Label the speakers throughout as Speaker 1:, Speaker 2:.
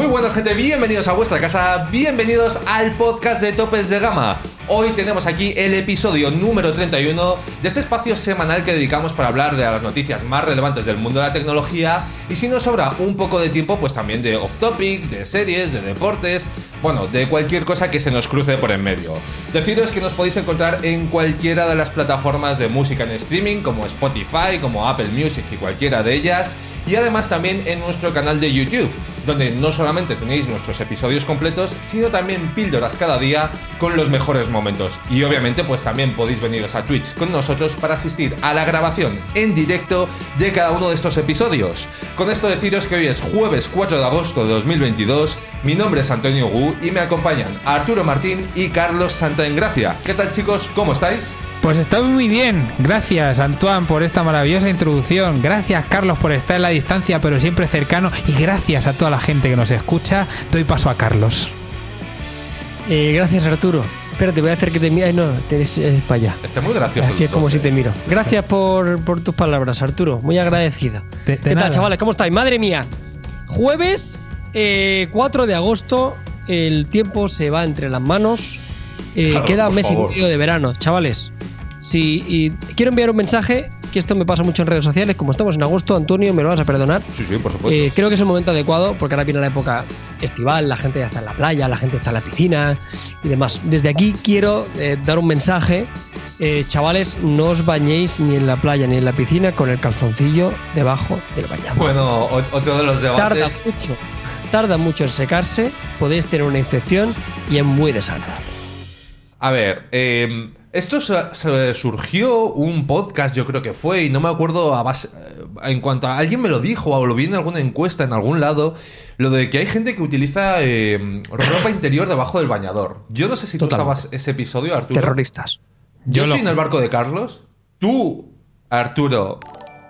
Speaker 1: Muy buenas gente, bienvenidos a vuestra casa, bienvenidos al podcast de Topes de Gama. Hoy tenemos aquí el episodio número 31 de este espacio semanal que dedicamos para hablar de las noticias más relevantes del mundo de la tecnología y si nos sobra un poco de tiempo pues también de off topic, de series, de deportes, bueno, de cualquier cosa que se nos cruce por en medio. Deciros que nos podéis encontrar en cualquiera de las plataformas de música en streaming como Spotify, como Apple Music y cualquiera de ellas y además también en nuestro canal de YouTube, donde no solamente tenéis nuestros episodios completos, sino también píldoras cada día con los mejores momentos. Y obviamente pues también podéis veniros a Twitch con nosotros para asistir a la grabación en directo de cada uno de estos episodios. Con esto deciros que hoy es jueves 4 de agosto de 2022, mi nombre es Antonio Gu y me acompañan Arturo Martín y Carlos Santa Engracia. ¿Qué tal chicos? ¿Cómo estáis?
Speaker 2: Pues está muy bien. Gracias, Antoine, por esta maravillosa introducción. Gracias, Carlos, por estar en la distancia, pero siempre cercano. Y gracias a toda la gente que nos escucha. Doy paso a Carlos.
Speaker 3: Eh, gracias, Arturo. Espérate, voy a hacer que te mire. No, es, es para allá.
Speaker 1: Está muy gracioso.
Speaker 3: Así es como si te miro. Gracias por, por tus palabras, Arturo. Muy agradecido.
Speaker 2: De- de
Speaker 3: ¿Qué
Speaker 2: nada.
Speaker 3: tal, chavales? ¿Cómo estáis? Madre mía. Jueves eh, 4 de agosto. El tiempo se va entre las manos. Eh,
Speaker 1: Claro,
Speaker 3: queda
Speaker 1: por
Speaker 3: mes
Speaker 1: favor.
Speaker 3: y medio de verano, chavales. Sí, y quiero enviar un mensaje. Que esto me pasa mucho en redes sociales. Como estamos en agosto, Antonio, me lo vas a perdonar.
Speaker 1: Sí, sí, por supuesto.
Speaker 3: Eh, creo que es el momento adecuado porque ahora viene la época estival, la gente ya está en la playa, la gente está en la piscina y demás. Desde aquí quiero eh, dar un mensaje. Eh, chavales, no os bañéis ni en la playa ni en la piscina con el calzoncillo debajo del bañador.
Speaker 1: Bueno, otro de los
Speaker 3: tarda
Speaker 1: debates.
Speaker 3: mucho, tarda mucho en secarse, podéis tener una infección y es muy desagradable.
Speaker 1: A ver, eh, esto se- se surgió un podcast, yo creo que fue, y no me acuerdo a base- eh, en cuanto a alguien me lo dijo o lo vi en alguna encuesta en algún lado, lo de que hay gente que utiliza eh, ropa interior debajo del bañador. Yo no sé si tú
Speaker 3: Totalmente.
Speaker 1: estabas ese episodio, Arturo.
Speaker 3: Terroristas.
Speaker 1: Yo,
Speaker 2: Yo lo-
Speaker 1: estoy en el barco de Carlos. Tú, Arturo,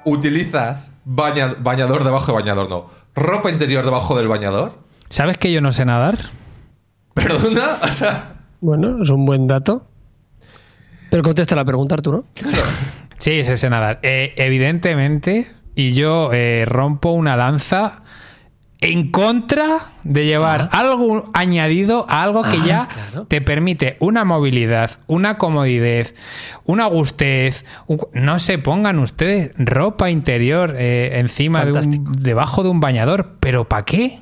Speaker 1: utilizas baña- bañador debajo de bañador, no. Ropa interior debajo del bañador.
Speaker 2: ¿Sabes que yo no sé nadar?
Speaker 1: Perdona, o sea.
Speaker 3: Bueno, es un buen dato. Pero contesta la pregunta, Arturo.
Speaker 2: Sí, sí sé nadar. Eh, evidentemente, y yo eh, rompo una lanza en contra de llevar algo añadido a algo que
Speaker 3: Ah,
Speaker 2: ya
Speaker 3: claro.
Speaker 2: te permite una movilidad, una comodidad, una gustez. un- no se pongan ustedes ropa interior eh, encima de un, debajo de un bañador. ¿Pero para qué?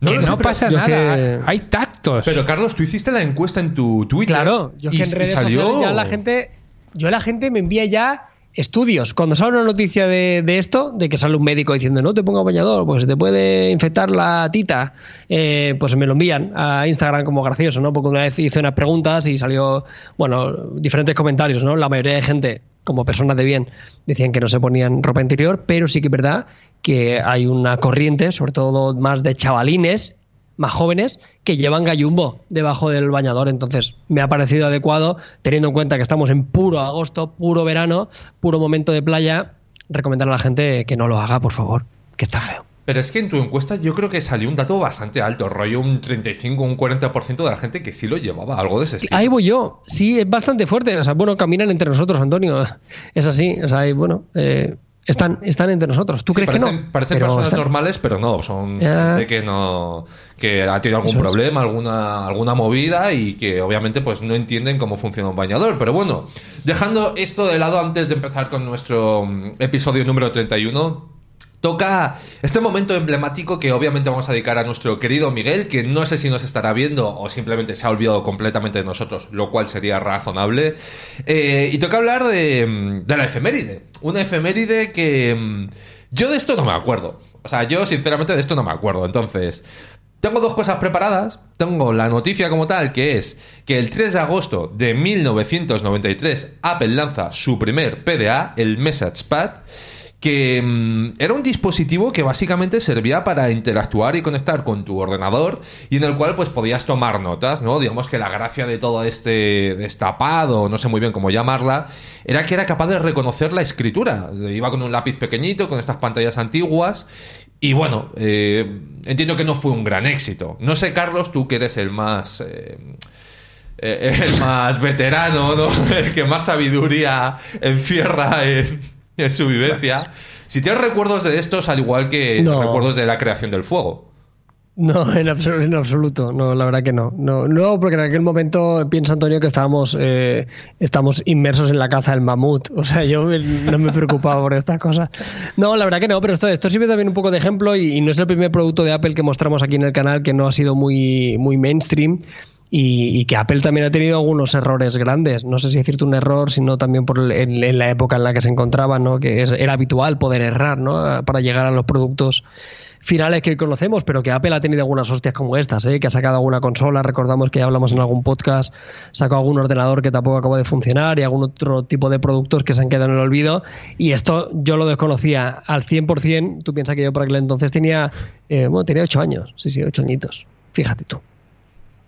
Speaker 1: No sé,
Speaker 2: pasa nada.
Speaker 3: que-
Speaker 2: Hay tactos.
Speaker 1: Pero Carlos, tú hiciste la encuesta en tu Twitter.
Speaker 3: Claro, yo
Speaker 1: y,
Speaker 3: que en redes
Speaker 1: salió.
Speaker 3: ya la gente, yo la gente me envía ya estudios. Cuando sale una noticia de, de esto, de que sale un médico diciendo no te ponga bañador, pues te puede infectar la tita, eh, pues me lo envían a Instagram como gracioso, ¿no? Porque una vez hice unas preguntas y salió, bueno, diferentes comentarios, ¿no? La mayoría de gente, como personas de bien, decían que no se ponían ropa interior, pero sí que es verdad que hay una corriente, sobre todo más de chavalines más jóvenes que llevan gallumbo debajo del bañador. Entonces, me ha parecido adecuado, teniendo en cuenta que estamos en puro agosto, puro verano, puro momento de playa, recomendar a la gente que no lo haga, por favor, que está feo.
Speaker 1: Pero es que en tu encuesta yo creo que salió un dato bastante alto, rollo un 35 o un 40% de la gente que sí lo llevaba, algo de ese estilo.
Speaker 3: Ahí voy yo. Sí, es bastante fuerte. O sea, bueno, caminan entre nosotros, Antonio. Es así. O sea, y bueno, eh, están, están entre nosotros. ¿Tú
Speaker 1: Sí,
Speaker 3: crees
Speaker 1: parecen,
Speaker 3: que no?
Speaker 1: Parecen
Speaker 3: Pero
Speaker 1: personas
Speaker 3: están.
Speaker 1: normales, pero no, son
Speaker 3: Ya.
Speaker 1: gente que no que ha tenido algún
Speaker 3: Eso es.
Speaker 1: problema, alguna alguna movida y que obviamente pues no entienden cómo funciona un bañador, pero bueno, dejando esto de lado antes de empezar con nuestro mm, episodio número 31, Toca este momento emblemático que obviamente vamos a dedicar a nuestro querido Miguel, que no sé si nos estará viendo o simplemente se ha olvidado completamente de nosotros, lo cual sería razonable. Eh, y toca hablar de, de la efeméride. Una efeméride que mm, yo de esto no me acuerdo. O sea, yo sinceramente de esto no me acuerdo. Entonces, tengo dos cosas preparadas. Tengo la noticia como tal, que es que el 3 de agosto de 1993 Apple lanza su primer PDA, el Message Pad que mm, era un dispositivo que básicamente servía para interactuar y conectar con tu ordenador y en el cual pues podías tomar notas, ¿no? Digamos que la gracia de todo este destapado, no sé muy bien cómo llamarla, era que era capaz de reconocer la escritura. Iba con un lápiz pequeñito, con estas pantallas antiguas y bueno, eh, entiendo que no fue un gran éxito. No sé, Carlos, tú que eres el más... eh, eh, el más veterano, ¿no? El que más sabiduría encierra en, en su vivencia. Si tienes recuerdos de estos, al igual que
Speaker 3: No.
Speaker 1: recuerdos de la creación del fuego.
Speaker 3: No, en, absol- en absoluto, no, la verdad que no. no. No, porque en aquel momento piensa Antonio que estábamos, eh, estamos inmersos en la caza del mamut. O sea, yo no me preocupaba por estas cosas. No, la verdad que no, pero esto, esto sirve también un poco de ejemplo y, y no es el primer producto de Apple que mostramos aquí en el canal que no ha sido muy, muy mainstream. Y, y que Apple también ha tenido algunos errores grandes. No sé si decirte un error, sino también por el- en, la época en la que se encontraba, ¿no? que era habitual poder errar ¿no? para llegar a los productos finales que hoy conocemos, pero que Apple ha tenido algunas hostias como estas, ¿eh? que ha sacado alguna consola, recordamos que ya hablamos en algún podcast, sacó algún ordenador que tampoco acabó de funcionar y algún otro tipo de productos que se han quedado en el olvido. Y esto yo lo desconocía al 100%. Tú piensas que yo por aquel entonces tenía, eh, bueno, tenía 8 años, sí, sí, 8 añitos. Fíjate tú.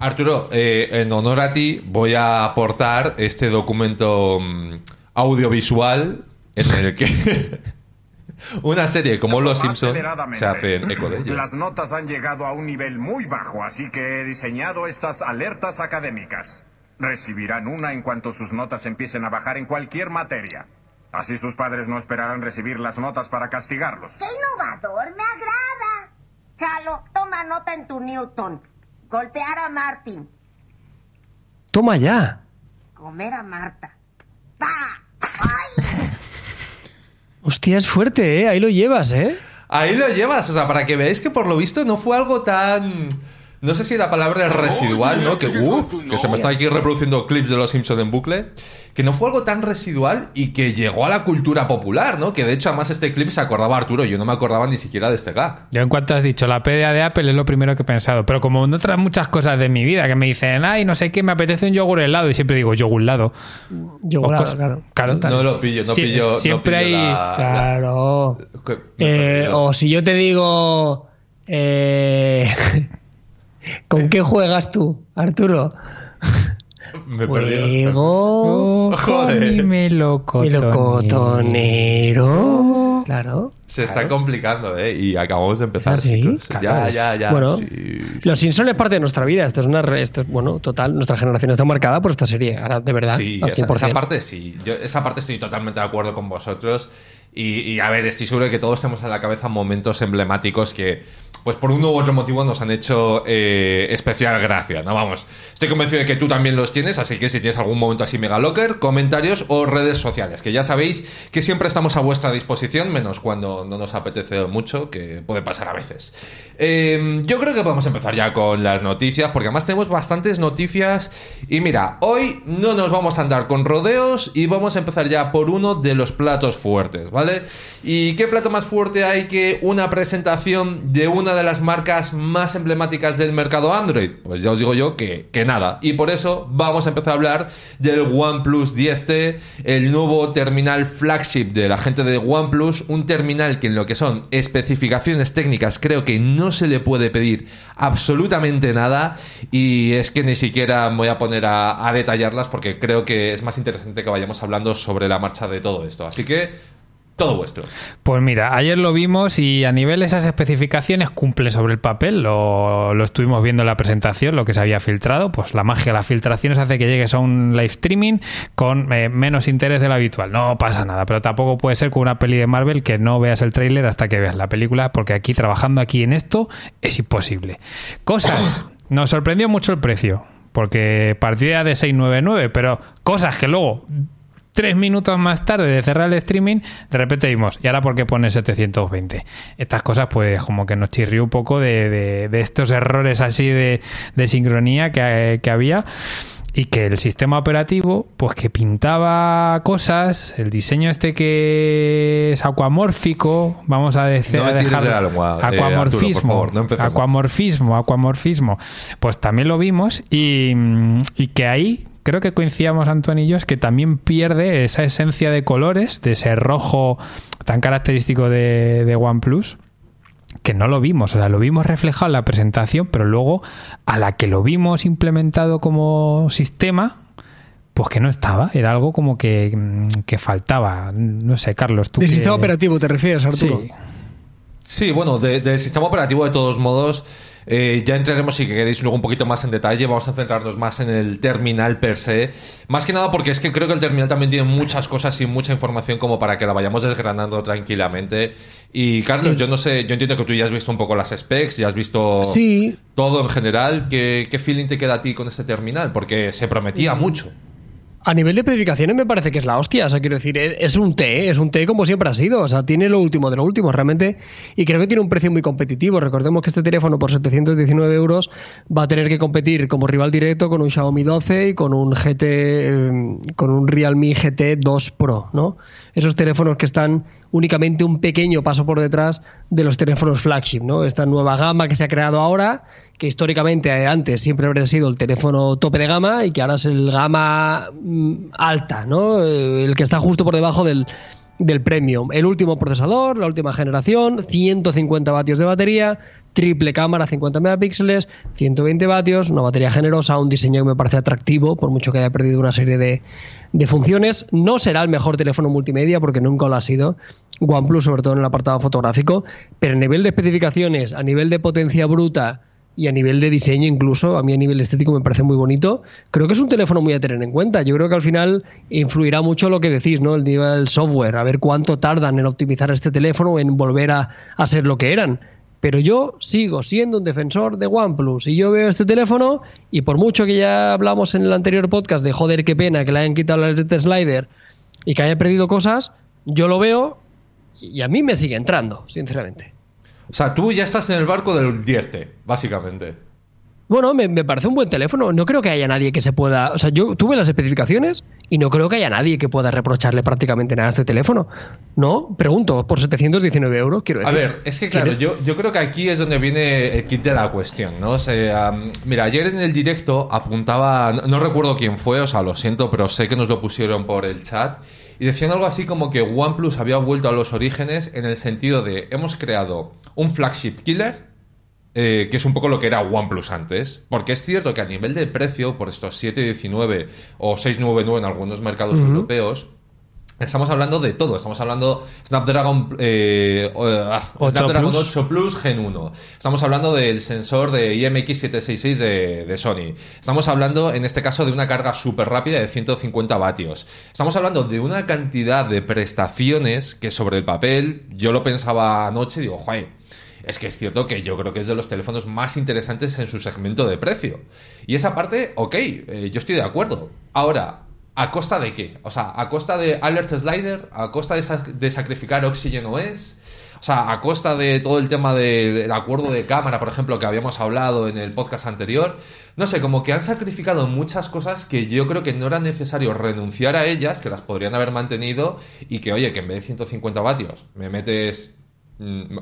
Speaker 1: Arturo, eh, en honor a ti voy a aportar este documento mm, audiovisual en el que una serie como Los Simpson se hace eco de ello.
Speaker 4: Las notas han llegado a un nivel muy bajo, así que he diseñado estas alertas académicas. Recibirán una en cuanto sus notas empiecen a bajar en cualquier materia. Así sus padres no esperarán recibir las notas para castigarlos.
Speaker 5: ¡Qué innovador! ¡Me agrada! Chalo, toma nota en tu Newton. Golpear a Martin.
Speaker 3: Toma ya.
Speaker 5: Comer a Marta. ¡Pa! ¡Ay!
Speaker 3: Hostia, es fuerte, ¿eh? Ahí lo llevas, ¿eh?
Speaker 1: Ahí lo llevas, o sea, para que veáis que por lo visto no fue algo tan... No sé si la palabra es residual, ¿no? Que, uh, que se me están aquí reproduciendo clips de Los Simpson en bucle. Que no fue algo tan residual y que llegó a la cultura popular, ¿no? Que de hecho además este clip se acordaba Arturo, yo no me acordaba ni siquiera de este gag.
Speaker 2: Yo en cuanto has dicho la PDA de Apple es lo primero que he pensado, pero como en otras muchas cosas de mi vida que me dicen, ay, no sé qué, me apetece un yogur helado y siempre digo yogur helado.
Speaker 3: Yo,
Speaker 2: O
Speaker 3: claro.
Speaker 1: No lo pillo, no
Speaker 2: Sí,
Speaker 1: pillo... no
Speaker 2: siempre
Speaker 1: pillo
Speaker 2: hay-
Speaker 1: la-
Speaker 3: Claro.
Speaker 1: la-
Speaker 3: Eh, o si yo te digo. eh, ¿Con qué juegas tú, Arturo?
Speaker 1: Me he perdido.
Speaker 3: Juego.
Speaker 1: Joder.
Speaker 2: con mi melocotonero.
Speaker 3: Claro.
Speaker 1: Se está complicando, ¿eh? Y acabamos de empezar,
Speaker 3: ¿Ah, sí?
Speaker 1: chicos.
Speaker 2: Claro,
Speaker 1: ya, ya, ya.
Speaker 3: bueno,
Speaker 1: sí.
Speaker 3: Los Simpson es parte de nuestra vida. Esto es una. re- Esto es, bueno, total. Nuestra generación está marcada por esta serie. Ahora, de verdad.
Speaker 1: Sí,
Speaker 3: al
Speaker 1: esa,
Speaker 3: 100%.
Speaker 1: esa parte sí. Yo, esa parte estoy totalmente de acuerdo con vosotros. Y, a ver, estoy seguro de que todos tenemos en la cabeza momentos emblemáticos que, pues por uno u otro motivo, nos han hecho eh, especial gracia. No vamos. Estoy convencido de que tú también los tienes, así que si tienes algún momento así mega locker, comentarios o redes sociales, que ya sabéis que siempre estamos a vuestra disposición, menos cuando no nos apetece mucho, que puede pasar a veces. Eh, yo creo que podemos empezar ya con las noticias, porque además tenemos bastantes noticias. Y mira, hoy no nos vamos a andar con rodeos y vamos a empezar ya por uno de los platos fuertes, ¿vale? ¿Y qué plato más fuerte hay que una presentación de una de las marcas más emblemáticas del mercado Android? Pues ya os digo yo que, que nada. Y por eso vamos a empezar a hablar del OnePlus 10T, el nuevo terminal flagship de la gente de OnePlus, un terminal que en lo que son especificaciones técnicas creo que no se le puede pedir absolutamente nada y es que ni siquiera voy a poner a detallarlas porque creo que es más interesante que vayamos hablando sobre la marcha de todo esto. Así que todo vuestro.
Speaker 2: Pues mira, ayer lo vimos y a nivel de esas especificaciones cumple sobre el papel, lo, lo estuvimos viendo en la presentación, lo que se había filtrado, pues la magia de las filtraciones hace que llegues a un live streaming con eh, menos interés del habitual. No pasa nada, pero tampoco puede ser con una peli de Marvel que no veas el tráiler hasta que veas la película, porque aquí trabajando aquí en esto es imposible. Cosas, nos sorprendió mucho el precio, porque partía de 699, pero cosas que luego tres minutos más tarde de cerrar el streaming, de repente vimos, ¿y ahora por qué pone 720? Estas cosas, pues, como que nos chirrió un poco de, de- de estos errores así de, de sincronía que, que había. Y que el sistema operativo, pues que pintaba cosas, el diseño este que es acuamórfico, vamos a decir,
Speaker 1: No
Speaker 2: a
Speaker 1: de eh, Arturo,
Speaker 2: acuamorfismo,
Speaker 1: favor, no empecemos.
Speaker 2: acuamorfismo, acuamorfismo, pues también lo vimos y, y que ahí creo que coincidíamos Antonio y yo es que también pierde esa esencia de colores, de ese rojo tan característico de, de OnePlus que no lo vimos, o sea, lo vimos reflejado en la presentación, pero luego a la que lo vimos implementado como sistema, pues que no estaba, era algo como que, que faltaba. No sé, Carlos, tú
Speaker 3: De
Speaker 2: que-
Speaker 3: sistema operativo te refieres, Arturo.
Speaker 2: Sí.
Speaker 1: Sí, bueno, de- del sistema operativo de todos modos, eh, ya entraremos si queréis luego un poquito más en detalle, vamos a centrarnos más en el terminal per se, más que nada porque es que creo que el terminal también tiene muchas cosas y mucha información como para que la vayamos desgranando tranquilamente. Y Carlos, yo no sé, yo entiendo que tú ya has visto un poco las specs, ya has visto
Speaker 3: Sí.
Speaker 1: todo en general, ¿Qué, ¿qué feeling te queda a ti con este terminal? Porque se prometía mucho.
Speaker 3: A nivel de especificaciones me parece que es la hostia. O sea, quiero decir, es, un T, es un T como siempre ha sido. O sea, tiene lo último de lo último, realmente. Y creo que tiene un precio muy competitivo. Recordemos que este teléfono por 719 euros va a tener que competir como rival directo con un Xiaomi 12 y con un GT, eh, con un Realme GT 2 Pro, ¿no? Esos teléfonos que están únicamente un pequeño paso por detrás de los teléfonos flagship, ¿no? Esta nueva gama que se ha creado ahora, que históricamente eh, antes siempre habría sido el teléfono tope de gama y que ahora es el gama mm, alta, ¿no? Eh, El que está justo por debajo del, del premium. El último procesador, la última generación, 150 vatios de batería, triple cámara, 50 megapíxeles, 120 vatios, una batería generosa, un diseño que me parece atractivo, por mucho que haya perdido una serie de, de funciones. No será el mejor teléfono multimedia porque nunca lo ha sido. OnePlus, sobre todo en el apartado fotográfico, pero a nivel de especificaciones, a nivel de potencia bruta y a nivel de diseño incluso, a mí a nivel estético me parece muy bonito. Creo que es un teléfono muy a tener en cuenta. Yo creo que al final influirá mucho lo que decís, ¿no? El nivel del software, a ver cuánto tardan en optimizar este teléfono, en volver a, a ser lo que eran. Pero yo sigo siendo un defensor de OnePlus y yo veo este teléfono y por mucho que ya hablamos en el anterior podcast de joder, qué pena que le hayan quitado el LED slider y que haya perdido cosas, yo lo veo y a mí me sigue entrando, sinceramente.
Speaker 1: O sea, tú ya estás en el barco del 10T, básicamente.
Speaker 3: Bueno, me, me parece un buen teléfono. No creo que haya nadie que se pueda. O sea, yo tuve las especificaciones y no creo que haya nadie que pueda reprocharle prácticamente nada a este teléfono. No, pregunto, por 719 euros, quiero
Speaker 1: A
Speaker 3: decir.
Speaker 1: ver, es que claro, yo, yo creo que aquí es donde viene el kit de la cuestión, ¿no? O sea, um, mira, ayer en el directo apuntaba, no, no recuerdo quién fue, o sea, lo siento, pero sé que nos lo pusieron por el chat, y decían algo así como que OnePlus había vuelto a los orígenes en el sentido de hemos creado un flagship killer, eh, que es un poco lo que era OnePlus antes, porque es cierto que a nivel de precio, por estos 719 o 699 en algunos mercados europeos, Estamos hablando de todo. Estamos hablando Snapdragon, eh, ah,
Speaker 2: 8
Speaker 1: Snapdragon
Speaker 2: Plus.
Speaker 1: 8 Plus Gen 1. Estamos hablando del sensor de IMX766 de, de Sony. Estamos hablando, en este caso, de una carga súper rápida de 150 vatios. Estamos hablando de una cantidad de prestaciones que sobre el papel, yo lo pensaba anoche y digo, joder, es que es cierto que yo creo que es de los teléfonos más interesantes en su segmento de precio. Y esa parte, ok, eh, yo estoy de acuerdo. Ahora, ¿a costa de qué? O sea, ¿a costa de Alert Slider? ¿A costa de, de sacrificar Oxygen OS? O sea, a costa de todo el tema del acuerdo de cámara, por ejemplo, que habíamos hablado en el podcast anterior. No sé, como que han sacrificado muchas cosas que yo creo que no era necesario renunciar a ellas, que las podrían haber mantenido y que, oye, que en vez de 150 vatios me metes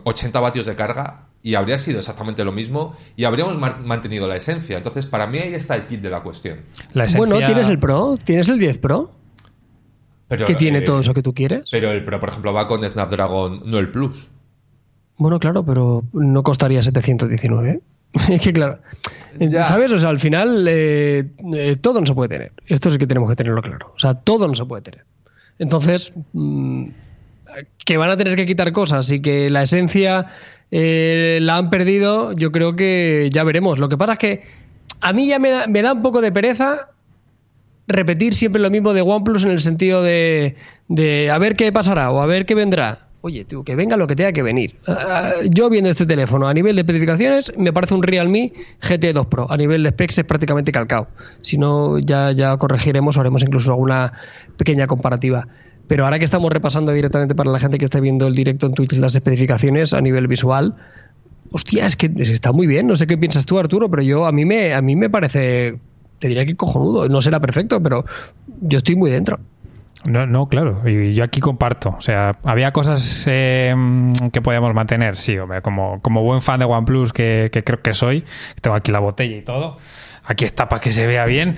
Speaker 1: 80 vatios de carga y habría sido exactamente lo mismo y habríamos mantenido la esencia. Entonces, para mí ahí está el kit de la cuestión.
Speaker 2: La esencia-
Speaker 3: Bueno, tienes el Pro, tienes el 10 Pro,
Speaker 1: Pero,
Speaker 3: que tiene
Speaker 1: eh,
Speaker 3: todo eso que tú quieres.
Speaker 1: Pero el Pro, por ejemplo, va con Snapdragon, no el Plus.
Speaker 3: Bueno, claro, pero no costaría 719. ¿eh? es que claro,
Speaker 1: Ya.
Speaker 3: ¿sabes? O sea, al final eh, eh, todo no se puede tener. Esto sí que tenemos que tenerlo claro. O sea, todo no se puede tener. Entonces, mm, que van a tener que quitar cosas y que la esencia eh, la han perdido, yo creo que ya veremos. Lo que pasa es que a mí ya me da, me da un poco de pereza repetir siempre lo mismo de OnePlus en el sentido de, de a ver qué pasará o a ver qué vendrá. Oye, tío, que venga lo que tenga que venir. Ah, yo viendo este teléfono a nivel de especificaciones me parece un Realme GT2 Pro. A nivel de specs es prácticamente calcado. Si no, ya, ya corregiremos o haremos incluso alguna pequeña comparativa. Pero ahora que estamos repasando directamente para la gente que esté viendo el directo en Twitch las especificaciones a nivel visual, hostia, es que está muy bien. No sé qué piensas tú, Arturo, pero yo a mí me, a mí me parece, te diría que cojonudo. No será perfecto, pero yo estoy muy dentro.
Speaker 2: No, no, claro. Y yo aquí comparto. O sea, había cosas eh, que podíamos mantener. Sí, hombre, como, como buen fan de OnePlus que, que creo que soy, tengo aquí la botella y todo. Aquí está para que se vea bien.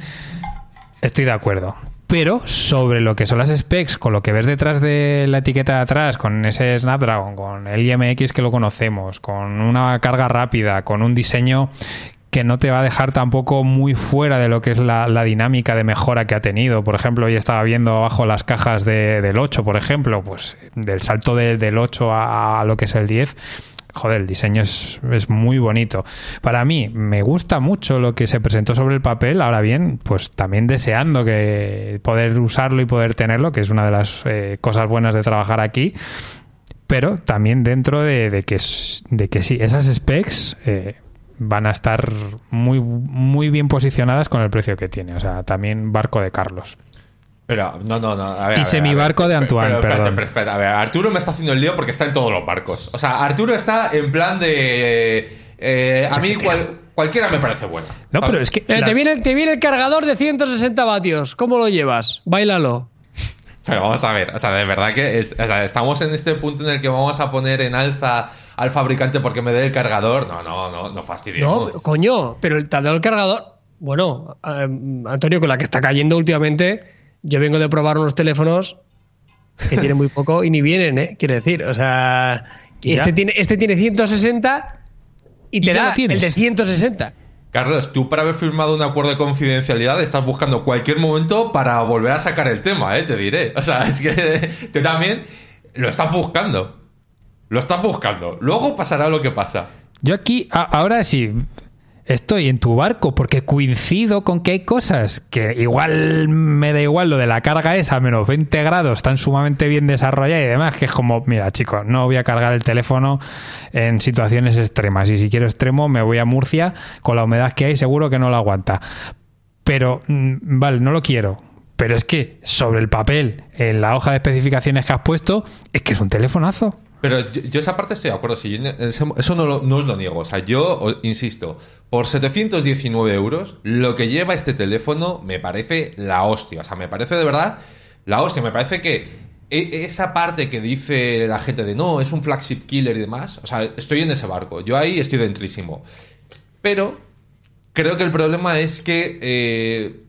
Speaker 2: Estoy de acuerdo. Pero sobre lo que son las specs, con lo que ves detrás de la etiqueta de atrás, con ese Snapdragon, con el IMX que lo conocemos, con una carga rápida, con un diseño que no te va a dejar tampoco muy fuera de lo que es la, dinámica de mejora que ha tenido. Por ejemplo, hoy estaba viendo abajo las cajas de- del 8, por ejemplo, pues del salto de- del 8 a, a lo que es el 10. Joder, el diseño es, es muy bonito. Para mí, me gusta mucho lo que se presentó sobre el papel. Ahora bien, pues también deseando que poder usarlo y poder tenerlo, que es una de las eh, cosas buenas de trabajar aquí pero también dentro de, que, de que sí, esas specs eh, van a estar muy, muy bien posicionadas con el precio que tiene. O sea, también barco de Carlos.
Speaker 1: Pero, no, no, no. A ver,
Speaker 2: Y
Speaker 1: a ver,
Speaker 2: semibarco
Speaker 1: a ver.
Speaker 2: de Antoine,
Speaker 1: Pero, espérate,
Speaker 2: perdón.
Speaker 1: pero espérate, a ver, Arturo me está haciendo el lío porque está en todos los barcos. O sea, Arturo está en plan de. eh, a mí cual- cualquiera me parece buena.
Speaker 2: No, pero es que.
Speaker 3: Eh,
Speaker 2: las-
Speaker 3: te, viene, te viene el cargador de 160 vatios. ¿Cómo lo llevas? Bailalo.
Speaker 1: Pero vamos a ver, o sea, de verdad que es- o sea, estamos en este punto en el que vamos a poner en alza al fabricante porque me dé el cargador. No, no, no, no
Speaker 3: No,
Speaker 1: fastidiemos.
Speaker 3: coño, pero el te ha dado el cargador. Bueno, eh, Antonio, con la que está cayendo últimamente, yo vengo de probar unos teléfonos que tienen muy poco y ni vienen, ¿eh? Quiero decir, o sea, este tiene, este tiene 160 y
Speaker 2: ¿Y
Speaker 3: te da el de 160.
Speaker 1: Carlos, tú para haber firmado un acuerdo de confidencialidad estás buscando cualquier momento para volver a sacar el tema, ¿eh? Te diré. O sea, es que tú también lo estás buscando. Lo estás buscando. Luego pasará lo que pasa.
Speaker 2: Yo aquí, a- ahora sí, estoy en tu barco porque coincido con que hay cosas que igual me da igual lo de la carga esa a menos 20 grados, tan sumamente bien desarrollada y demás, que es como, mira chicos, no voy a cargar el teléfono en situaciones extremas y si quiero extremo me voy a Murcia, con la humedad que hay seguro que no lo aguanta. Pero, mm, vale, no lo quiero. Pero es que sobre el papel, en la hoja de especificaciones que has puesto, es que es un telefonazo.
Speaker 1: Pero yo, yo esa parte estoy de acuerdo. Eso no, lo- no os lo niego. O sea, yo insisto, por 719 euros, lo que lleva este teléfono me parece la hostia. O sea, me parece de verdad la hostia. Me parece que e- esa parte que dice la gente de no, es un flagship killer y demás. O sea, estoy en ese barco. Yo ahí estoy dentrísimo. Pero creo que el problema es que eh,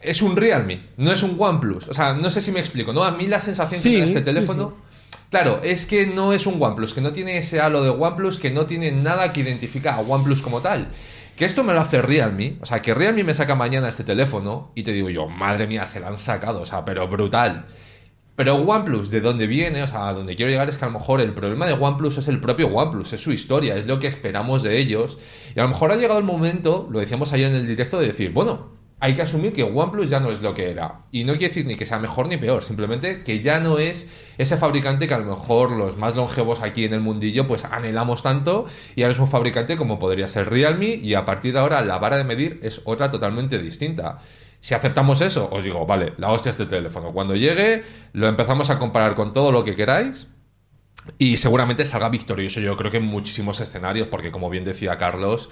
Speaker 1: es un Realme, no es un OnePlus. O sea, no sé si me explico, ¿no? A mí la sensación que me da este
Speaker 3: sí,
Speaker 1: teléfono, claro, es que no es un OnePlus, que no tiene ese halo de OnePlus, que no tiene nada que identifica a OnePlus como tal. Que esto me lo hace Realme, o sea, que Realme me saca mañana este teléfono y te digo yo, madre mía, se lo han sacado, o sea, pero brutal. Pero OnePlus, ¿de dónde viene? O sea, a donde quiero llegar es que a lo mejor el problema de OnePlus es el propio OnePlus, es su historia, es lo que esperamos de ellos. Y a lo mejor ha llegado el momento, lo decíamos ayer en el directo, de decir, bueno, hay que asumir que OnePlus ya no es lo que era. Y no quiere decir ni que sea mejor ni peor, simplemente que ya no es ese fabricante que a lo mejor los más longevos aquí en el mundillo pues anhelamos tanto y ahora es un fabricante como podría ser Realme y a partir de ahora la vara de medir es otra totalmente distinta. Si aceptamos eso, os digo, vale, la hostia este teléfono. Cuando llegue, lo empezamos a comparar con todo lo que queráis y seguramente salga victorioso, yo creo que en muchísimos escenarios, porque como bien decía Carlos,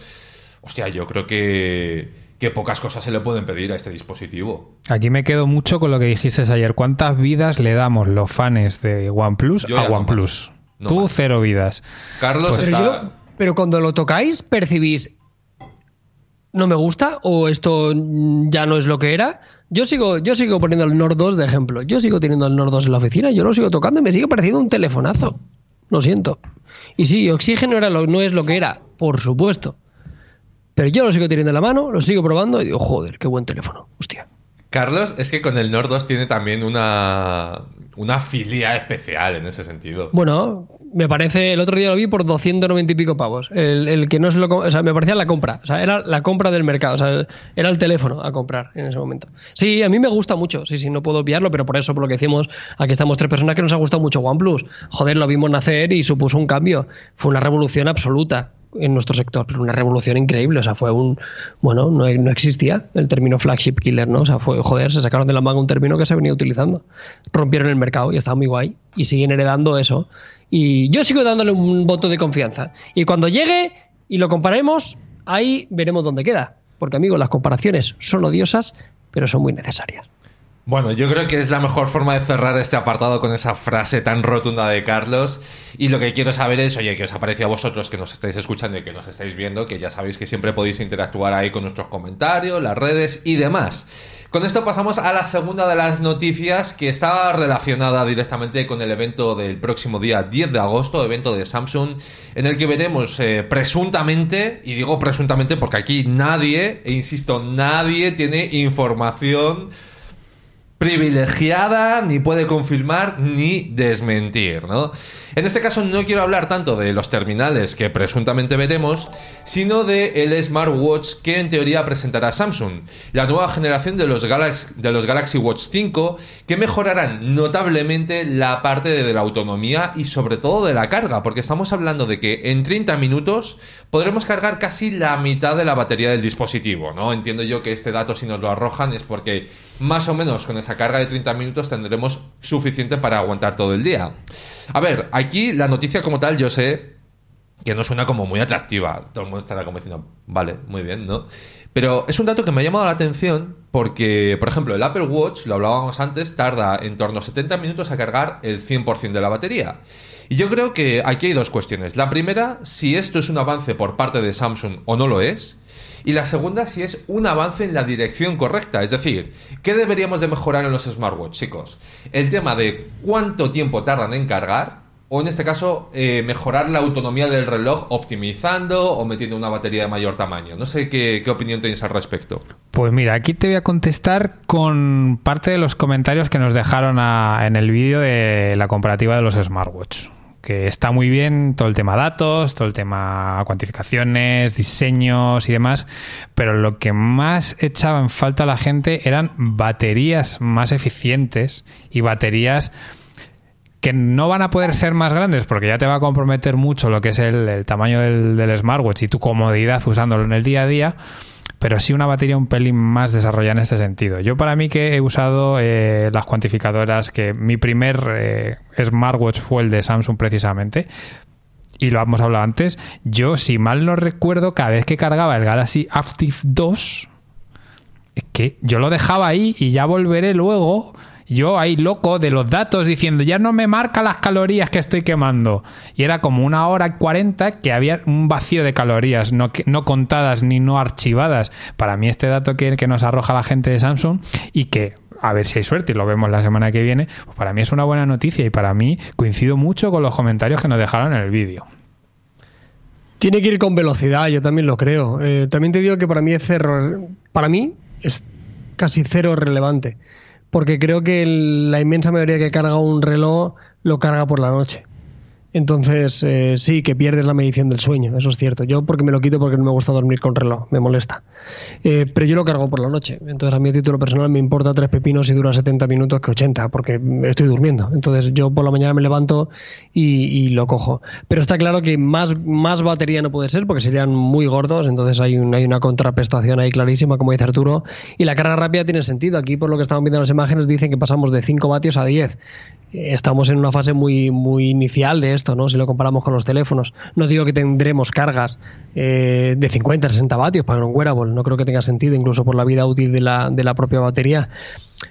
Speaker 1: hostia, yo creo que, que pocas cosas se le pueden pedir a este dispositivo.
Speaker 2: Aquí me quedo mucho con lo que dijiste ayer. ¿Cuántas vidas le damos los fans de OnePlus
Speaker 1: Yo
Speaker 2: a
Speaker 1: no
Speaker 2: OnePlus?
Speaker 1: No
Speaker 2: Tú
Speaker 1: más.
Speaker 2: cero vidas.
Speaker 1: Carlos
Speaker 3: Pero,
Speaker 1: está...
Speaker 3: yo- pero cuando lo tocáis, percibís, no me gusta o esto ya no es lo que era. Yo sigo, yo sigo poniendo el Nord 2 de ejemplo. Yo sigo teniendo el Nord 2 en la oficina, yo lo sigo tocando y me sigue pareciendo un telefonazo. Lo siento. Y sí, Oxígeno era lo, no es lo que era, por supuesto. Pero yo lo sigo teniendo en la mano, lo sigo probando y digo, joder, qué buen teléfono. Hostia.
Speaker 1: Carlos es que con el Nord 2 tiene también una, una filia especial en ese sentido.
Speaker 3: Bueno, me parece, el otro día lo vi por 290 y pico pavos. El, el que no se lo, o sea, me parecía la compra, o sea, era la compra del mercado, o sea, era el teléfono a comprar en ese momento. Sí, a mí me gusta mucho, sí, sí, no puedo obviarlo, pero por eso, por lo que decimos, aquí estamos tres personas que nos ha gustado mucho OnePlus. Joder, lo vimos nacer y supuso un cambio. Fue una revolución absoluta en nuestro sector, pero una revolución increíble, o sea, fue un, bueno, no, no existía el término flagship killer, ¿no? O sea, fue, joder, se sacaron de la manga un término que se venía utilizando, rompieron el mercado y estaba muy guay y siguen heredando eso. Y yo sigo dándole un voto de confianza. Y cuando llegue y lo comparemos, ahí veremos dónde queda. Porque, amigos, las comparaciones son odiosas, pero son muy necesarias.
Speaker 1: Bueno, yo creo que es la mejor forma de cerrar este apartado con esa frase tan rotunda de Carlos. Y lo que quiero saber es, oye, que os aparece a vosotros que nos estáis escuchando y que nos estáis viendo, que ya sabéis que siempre podéis interactuar ahí con nuestros comentarios, las redes y demás. Con esto pasamos a la segunda de las noticias que está relacionada directamente con el evento del próximo día 10 de agosto, evento de Samsung, en el que veremos eh, presuntamente, y digo presuntamente porque aquí nadie, e insisto, nadie tiene información privilegiada, ni puede confirmar ni desmentir, ¿no? En este caso no quiero hablar tanto de los terminales que presuntamente veremos, sino de el smartwatch que en teoría presentará Samsung, la nueva generación de los, Galaxy, de los Galaxy Watch 5 que mejorarán notablemente la parte de la autonomía y sobre todo de la carga, porque estamos hablando de que en 30 minutos podremos cargar casi la mitad de la batería del dispositivo, ¿no? Entiendo yo que este dato si nos lo arrojan es porque más o menos con esa carga de 30 minutos tendremos suficiente para aguantar todo el día. A ver, aquí la noticia como tal yo sé que no suena como muy atractiva. Todo el mundo estará como diciendo, vale, muy bien, ¿no? Pero es un dato que me ha llamado la atención porque, por ejemplo, el Apple Watch, lo hablábamos antes, tarda en torno a 70 minutos a cargar el 100% de la batería. Y yo creo que aquí hay dos cuestiones. La primera, si esto es un avance por parte de Samsung o no lo es. Y la segunda, si es un avance en la dirección correcta. Es decir, ¿qué deberíamos de mejorar en los smartwatch, chicos? El tema de cuánto tiempo tardan en cargar. O en este caso, eh, mejorar la autonomía del reloj optimizando o metiendo una batería de mayor tamaño. No sé qué, qué opinión tenéis al respecto.
Speaker 2: Pues mira, aquí te voy a contestar con parte de los comentarios que nos dejaron en el vídeo de la comparativa de los smartwatch. Que está muy bien todo el tema datos, todo el tema cuantificaciones, diseños y demás, pero lo que más echaba en falta a la gente eran baterías más eficientes y baterías que no van a poder ser más grandes porque ya te va a comprometer mucho lo que es el, tamaño del, del smartwatch y tu comodidad usándolo en el día a día, pero sí una batería un pelín más desarrollada en este sentido. Yo para mí que he usado eh, las cuantificadoras, que mi primer eh, smartwatch fue el de Samsung precisamente, y lo hemos hablado antes, yo si mal no recuerdo, cada vez que cargaba el Galaxy Active 2, es que yo lo dejaba ahí y ya volveré luego. Yo ahí loco de los datos diciendo, ya no me marca las calorías que estoy quemando. Y era como una hora y cuarenta que había un vacío de calorías, no, no contadas ni no archivadas. Para mí este dato que, que nos arroja la gente de Samsung y que, a ver si hay suerte y lo vemos la semana que viene, pues para mí es una buena noticia y para mí coincido mucho con los comentarios que nos dejaron en el vídeo.
Speaker 3: Tiene que ir con velocidad, yo también lo creo. Eh, también te digo que para mí es cero, para mí es casi cero relevante, porque creo que el- la inmensa mayoría que carga un reloj lo carga por la noche. Entonces, eh, sí, que pierdes la medición del sueño, eso es cierto. Yo porque me lo quito porque no me gusta dormir con reloj, me molesta. Eh, pero yo lo cargo por la noche. Entonces, a mí a título personal me importa tres pepinos si dura 70 minutos que 80, porque estoy durmiendo. Entonces, yo por la mañana me levanto y, y lo cojo. Pero está claro que más, más batería no puede ser porque serían muy gordos. Entonces, hay, un- hay una contraprestación ahí clarísima, como dice Arturo. Y la carga rápida tiene sentido. Aquí, por lo que estamos viendo en las imágenes, dicen que pasamos de 5 vatios a 10 estamos en una fase muy muy inicial de esto, ¿no? Si lo comparamos con los teléfonos. No digo que tendremos cargas eh, de 50, 60 vatios para un wearable, no creo que tenga sentido, incluso por la vida útil de la, de la propia batería.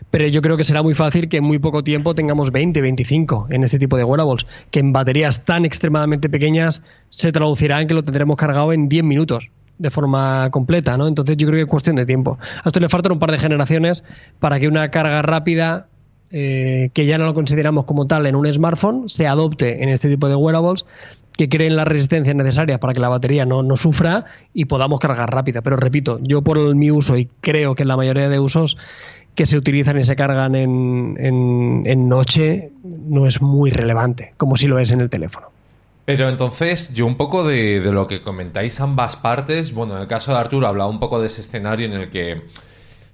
Speaker 3: Pero yo creo que será muy fácil que en muy poco tiempo tengamos 20, 25 en este tipo de wearables, que en baterías tan extremadamente pequeñas se traducirá en que lo tendremos cargado en 10 minutos de forma completa, ¿no? Entonces yo creo que es cuestión de tiempo. A esto le faltan un par de generaciones para que una carga rápida eh, que ya no lo consideramos como tal en un smartphone, se adopte en este tipo de wearables que creen las resistencias necesarias para que la batería no, no sufra y podamos cargar rápida. Pero repito, yo por mi uso y creo que en la mayoría de usos que se utilizan y se cargan en, en- en noche no es muy relevante, como si lo es en el teléfono.
Speaker 1: Pero entonces, yo un poco de, de lo que comentáis ambas partes, bueno, en el caso de Arturo hablaba un poco de ese escenario en el que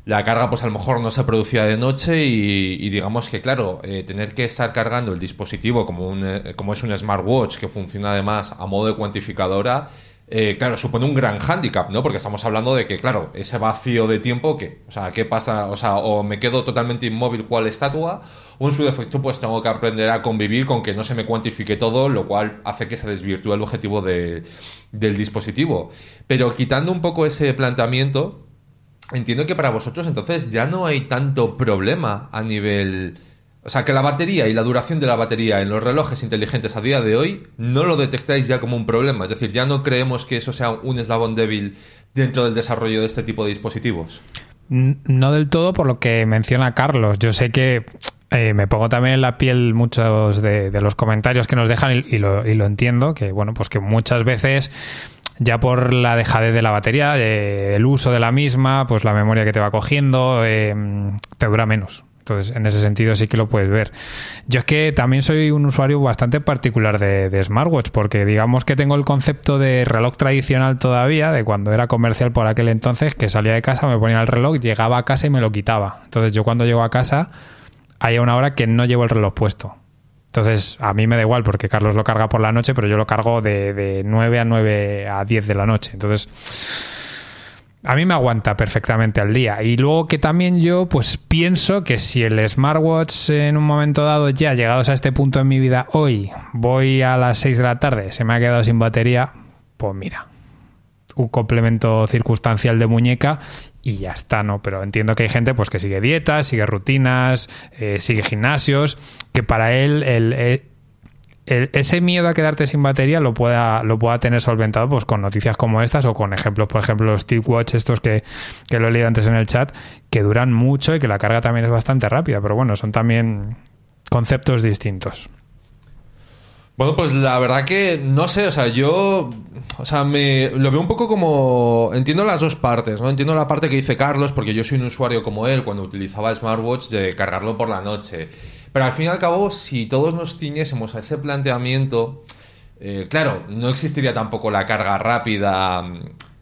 Speaker 1: la carga pues a lo mejor no se producía de noche y, y digamos que claro, eh, tener que estar cargando el dispositivo como, un, eh, como es un smartwatch que funciona además a modo de cuantificadora, eh, claro, supone un gran hándicap, ¿no? Porque estamos hablando de que, claro, ese vacío de tiempo, que, o sea, ¿qué pasa? O sea, o me quedo totalmente inmóvil cual estatua, o en su defecto, pues tengo que aprender a convivir con que no se me cuantifique todo, lo cual hace que se desvirtúe el objetivo de- del dispositivo. Pero quitando un poco ese planteamiento, entiendo que para vosotros entonces ya no hay tanto problema a nivel... O sea, que la batería y la duración de la batería en los relojes inteligentes a día de hoy no lo detectáis ya como un problema. Es decir, ya no creemos que eso sea un eslabón débil dentro del desarrollo de este tipo de dispositivos.
Speaker 2: No del todo por lo que menciona Carlos. Yo sé que eh, me pongo también en la piel muchos de, los comentarios que nos dejan y, lo, entiendo, que bueno, pues que muchas veces ya por la dejadez de la batería, eh, el uso de la misma, pues la memoria que te va cogiendo, eh, te dura menos. Entonces, en ese sentido sí que lo puedes ver. Yo es que también soy un usuario bastante particular de, smartwatch, porque digamos que tengo el concepto de reloj tradicional todavía, de cuando era comercial por aquel entonces, que salía de casa, me ponía el reloj, llegaba a casa y me lo quitaba. Entonces, yo cuando llego a casa, hay una hora que no llevo el reloj puesto. Entonces, a mí me da igual porque Carlos lo carga por la noche, pero yo lo cargo de, de 9 a 9 a 10 de la noche. Entonces, a mí me aguanta perfectamente al día. Y luego que también yo pues pienso que si el smartwatch en un momento dado ya llegados a este punto en mi vida hoy voy a las 6 de la tarde, se me ha quedado sin batería, pues mira, un complemento circunstancial de muñeca y ya está, ¿no? Pero entiendo que hay gente pues que sigue dietas, sigue rutinas, eh, sigue gimnasios, que para él el, eh, ese miedo a quedarte sin batería lo pueda, lo pueda tener solventado pues con noticias como estas o con ejemplos, por ejemplo, los Watch estos que, que lo he leído antes en el chat, que duran mucho y que la carga también es bastante rápida, pero bueno, son también conceptos distintos.
Speaker 1: Bueno, pues la verdad que no sé, o sea, yo, o sea, me lo veo un poco como entiendo las dos partes, ¿no? Entiendo la parte que dice Carlos porque yo soy un usuario como él cuando utilizaba smartwatch de cargarlo por la noche. Pero al fin y al cabo, si todos nos ciñésemos a ese planteamiento, eh, claro, no existiría tampoco la carga rápida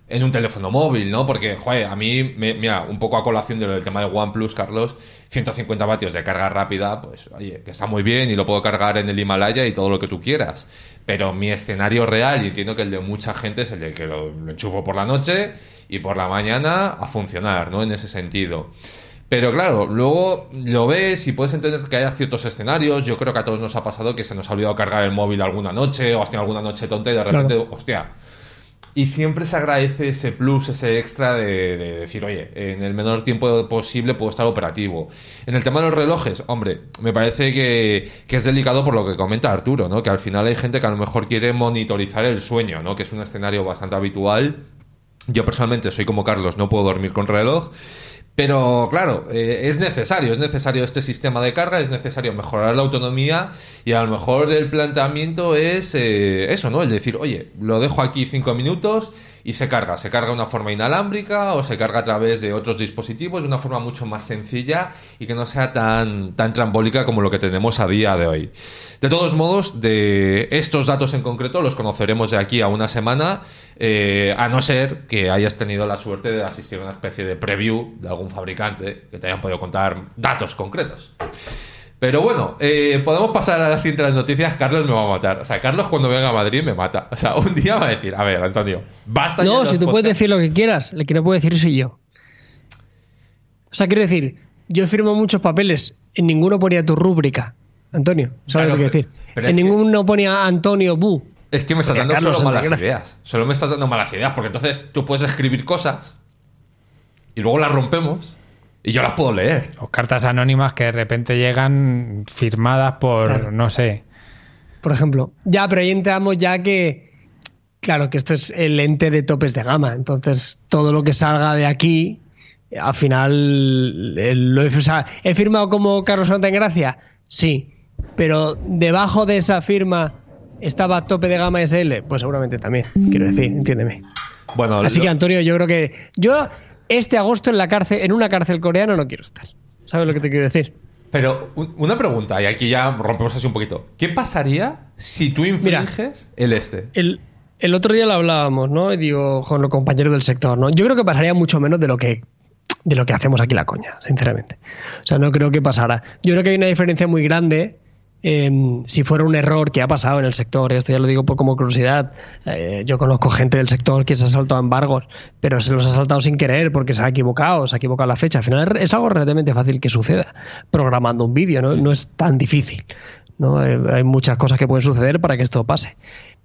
Speaker 1: en un teléfono móvil, ¿no? Porque, joder, a mí, mira, un poco a colación de lo del tema de OnePlus, Carlos, 150 vatios de carga rápida, pues, oye, que está muy bien y lo puedo cargar en el Himalaya y todo lo que tú quieras. Pero mi escenario real, y entiendo que el de mucha gente, es el de que lo, lo enchufo por la noche y por la mañana a funcionar, ¿no? En ese sentido. Pero claro, luego lo ves y puedes entender que haya ciertos escenarios. Yo creo que a todos nos ha pasado que se nos ha olvidado cargar el móvil alguna noche o hasta alguna noche tonta y de repente, hostia. Y siempre se agradece ese plus, ese extra de, decir, oye, en el menor tiempo posible puedo estar operativo. En el tema de los relojes, hombre, me parece que, que es delicado por lo que comenta Arturo, ¿no? Que al final hay gente que a lo mejor quiere monitorizar el sueño, ¿no? Que es un escenario bastante habitual. Yo personalmente soy como Carlos, no puedo dormir con reloj. Pero claro, eh, es necesario, es necesario este sistema de carga, es necesario mejorar la autonomía y a lo mejor el planteamiento es eh, eso, ¿no? El decir, oye, lo dejo aquí cinco minutos y se carga. Se carga de una forma inalámbrica o se carga a través de otros dispositivos de una forma mucho más sencilla y que no sea tan, tan trambólica como lo que tenemos a día de hoy. De todos modos, de estos datos en concreto los conoceremos de aquí a una semana, eh, a no ser que hayas tenido la suerte de asistir a una especie de preview de algún fabricante que te hayan podido contar datos concretos. Pero bueno, eh, podemos pasar a las siguientes noticias. Carlos me va a matar. O sea, Carlos cuando venga a Madrid me mata. O sea, un día va a decir, a ver, Antonio, basta.
Speaker 3: No, si tú puedes decir lo que quieras. El que no puede decir soy yo. O sea, quiero decir, yo he firmado muchos papeles. En ninguno ponía tu rúbrica. Antonio, ¿sabes lo que quiero decir? en ninguno ponía Antonio Bu.
Speaker 1: Es que me estás dando solo malas ideas. Solo me estás dando malas ideas. Porque entonces tú puedes escribir cosas y luego las rompemos y yo las puedo leer.
Speaker 2: O cartas anónimas que de repente llegan firmadas por, no sé.
Speaker 3: Por ejemplo. Ya, pero ahí entramos ya que, claro, que esto es el ente de topes de gama. Entonces, todo lo que salga de aquí, al final, lo he, o sea, ¿he firmado como Carlos Gracia Sí. Pero debajo de esa firma estaba tope de gama SL, pues seguramente también. Quiero decir, entiéndeme. Bueno, Así que Antonio, yo creo que yo este agosto en la cárcel, en una cárcel coreana no quiero estar. ¿Sabes lo que te quiero decir?
Speaker 1: Pero una pregunta, y aquí ya rompemos así un poquito. ¿Qué pasaría si tú infringes el este?
Speaker 3: El, el, otro día lo hablábamos, ¿no? Y digo, con los compañeros del sector, ¿no? Yo creo que pasaría mucho menos de lo que de lo que hacemos aquí la coña, sinceramente. O sea, no creo que pasara. Yo creo que hay una diferencia muy grande Em, si fuera un error que ha pasado en el sector, esto ya lo digo por como curiosidad, eh, yo conozco gente del sector que se ha saltado embargos, pero se los ha saltado sin querer porque se ha equivocado, se ha equivocado la fecha. Al final es algo relativamente fácil que suceda programando un vídeo, ¿no? no es tan difícil. Eh, hay muchas cosas que pueden suceder para que esto pase.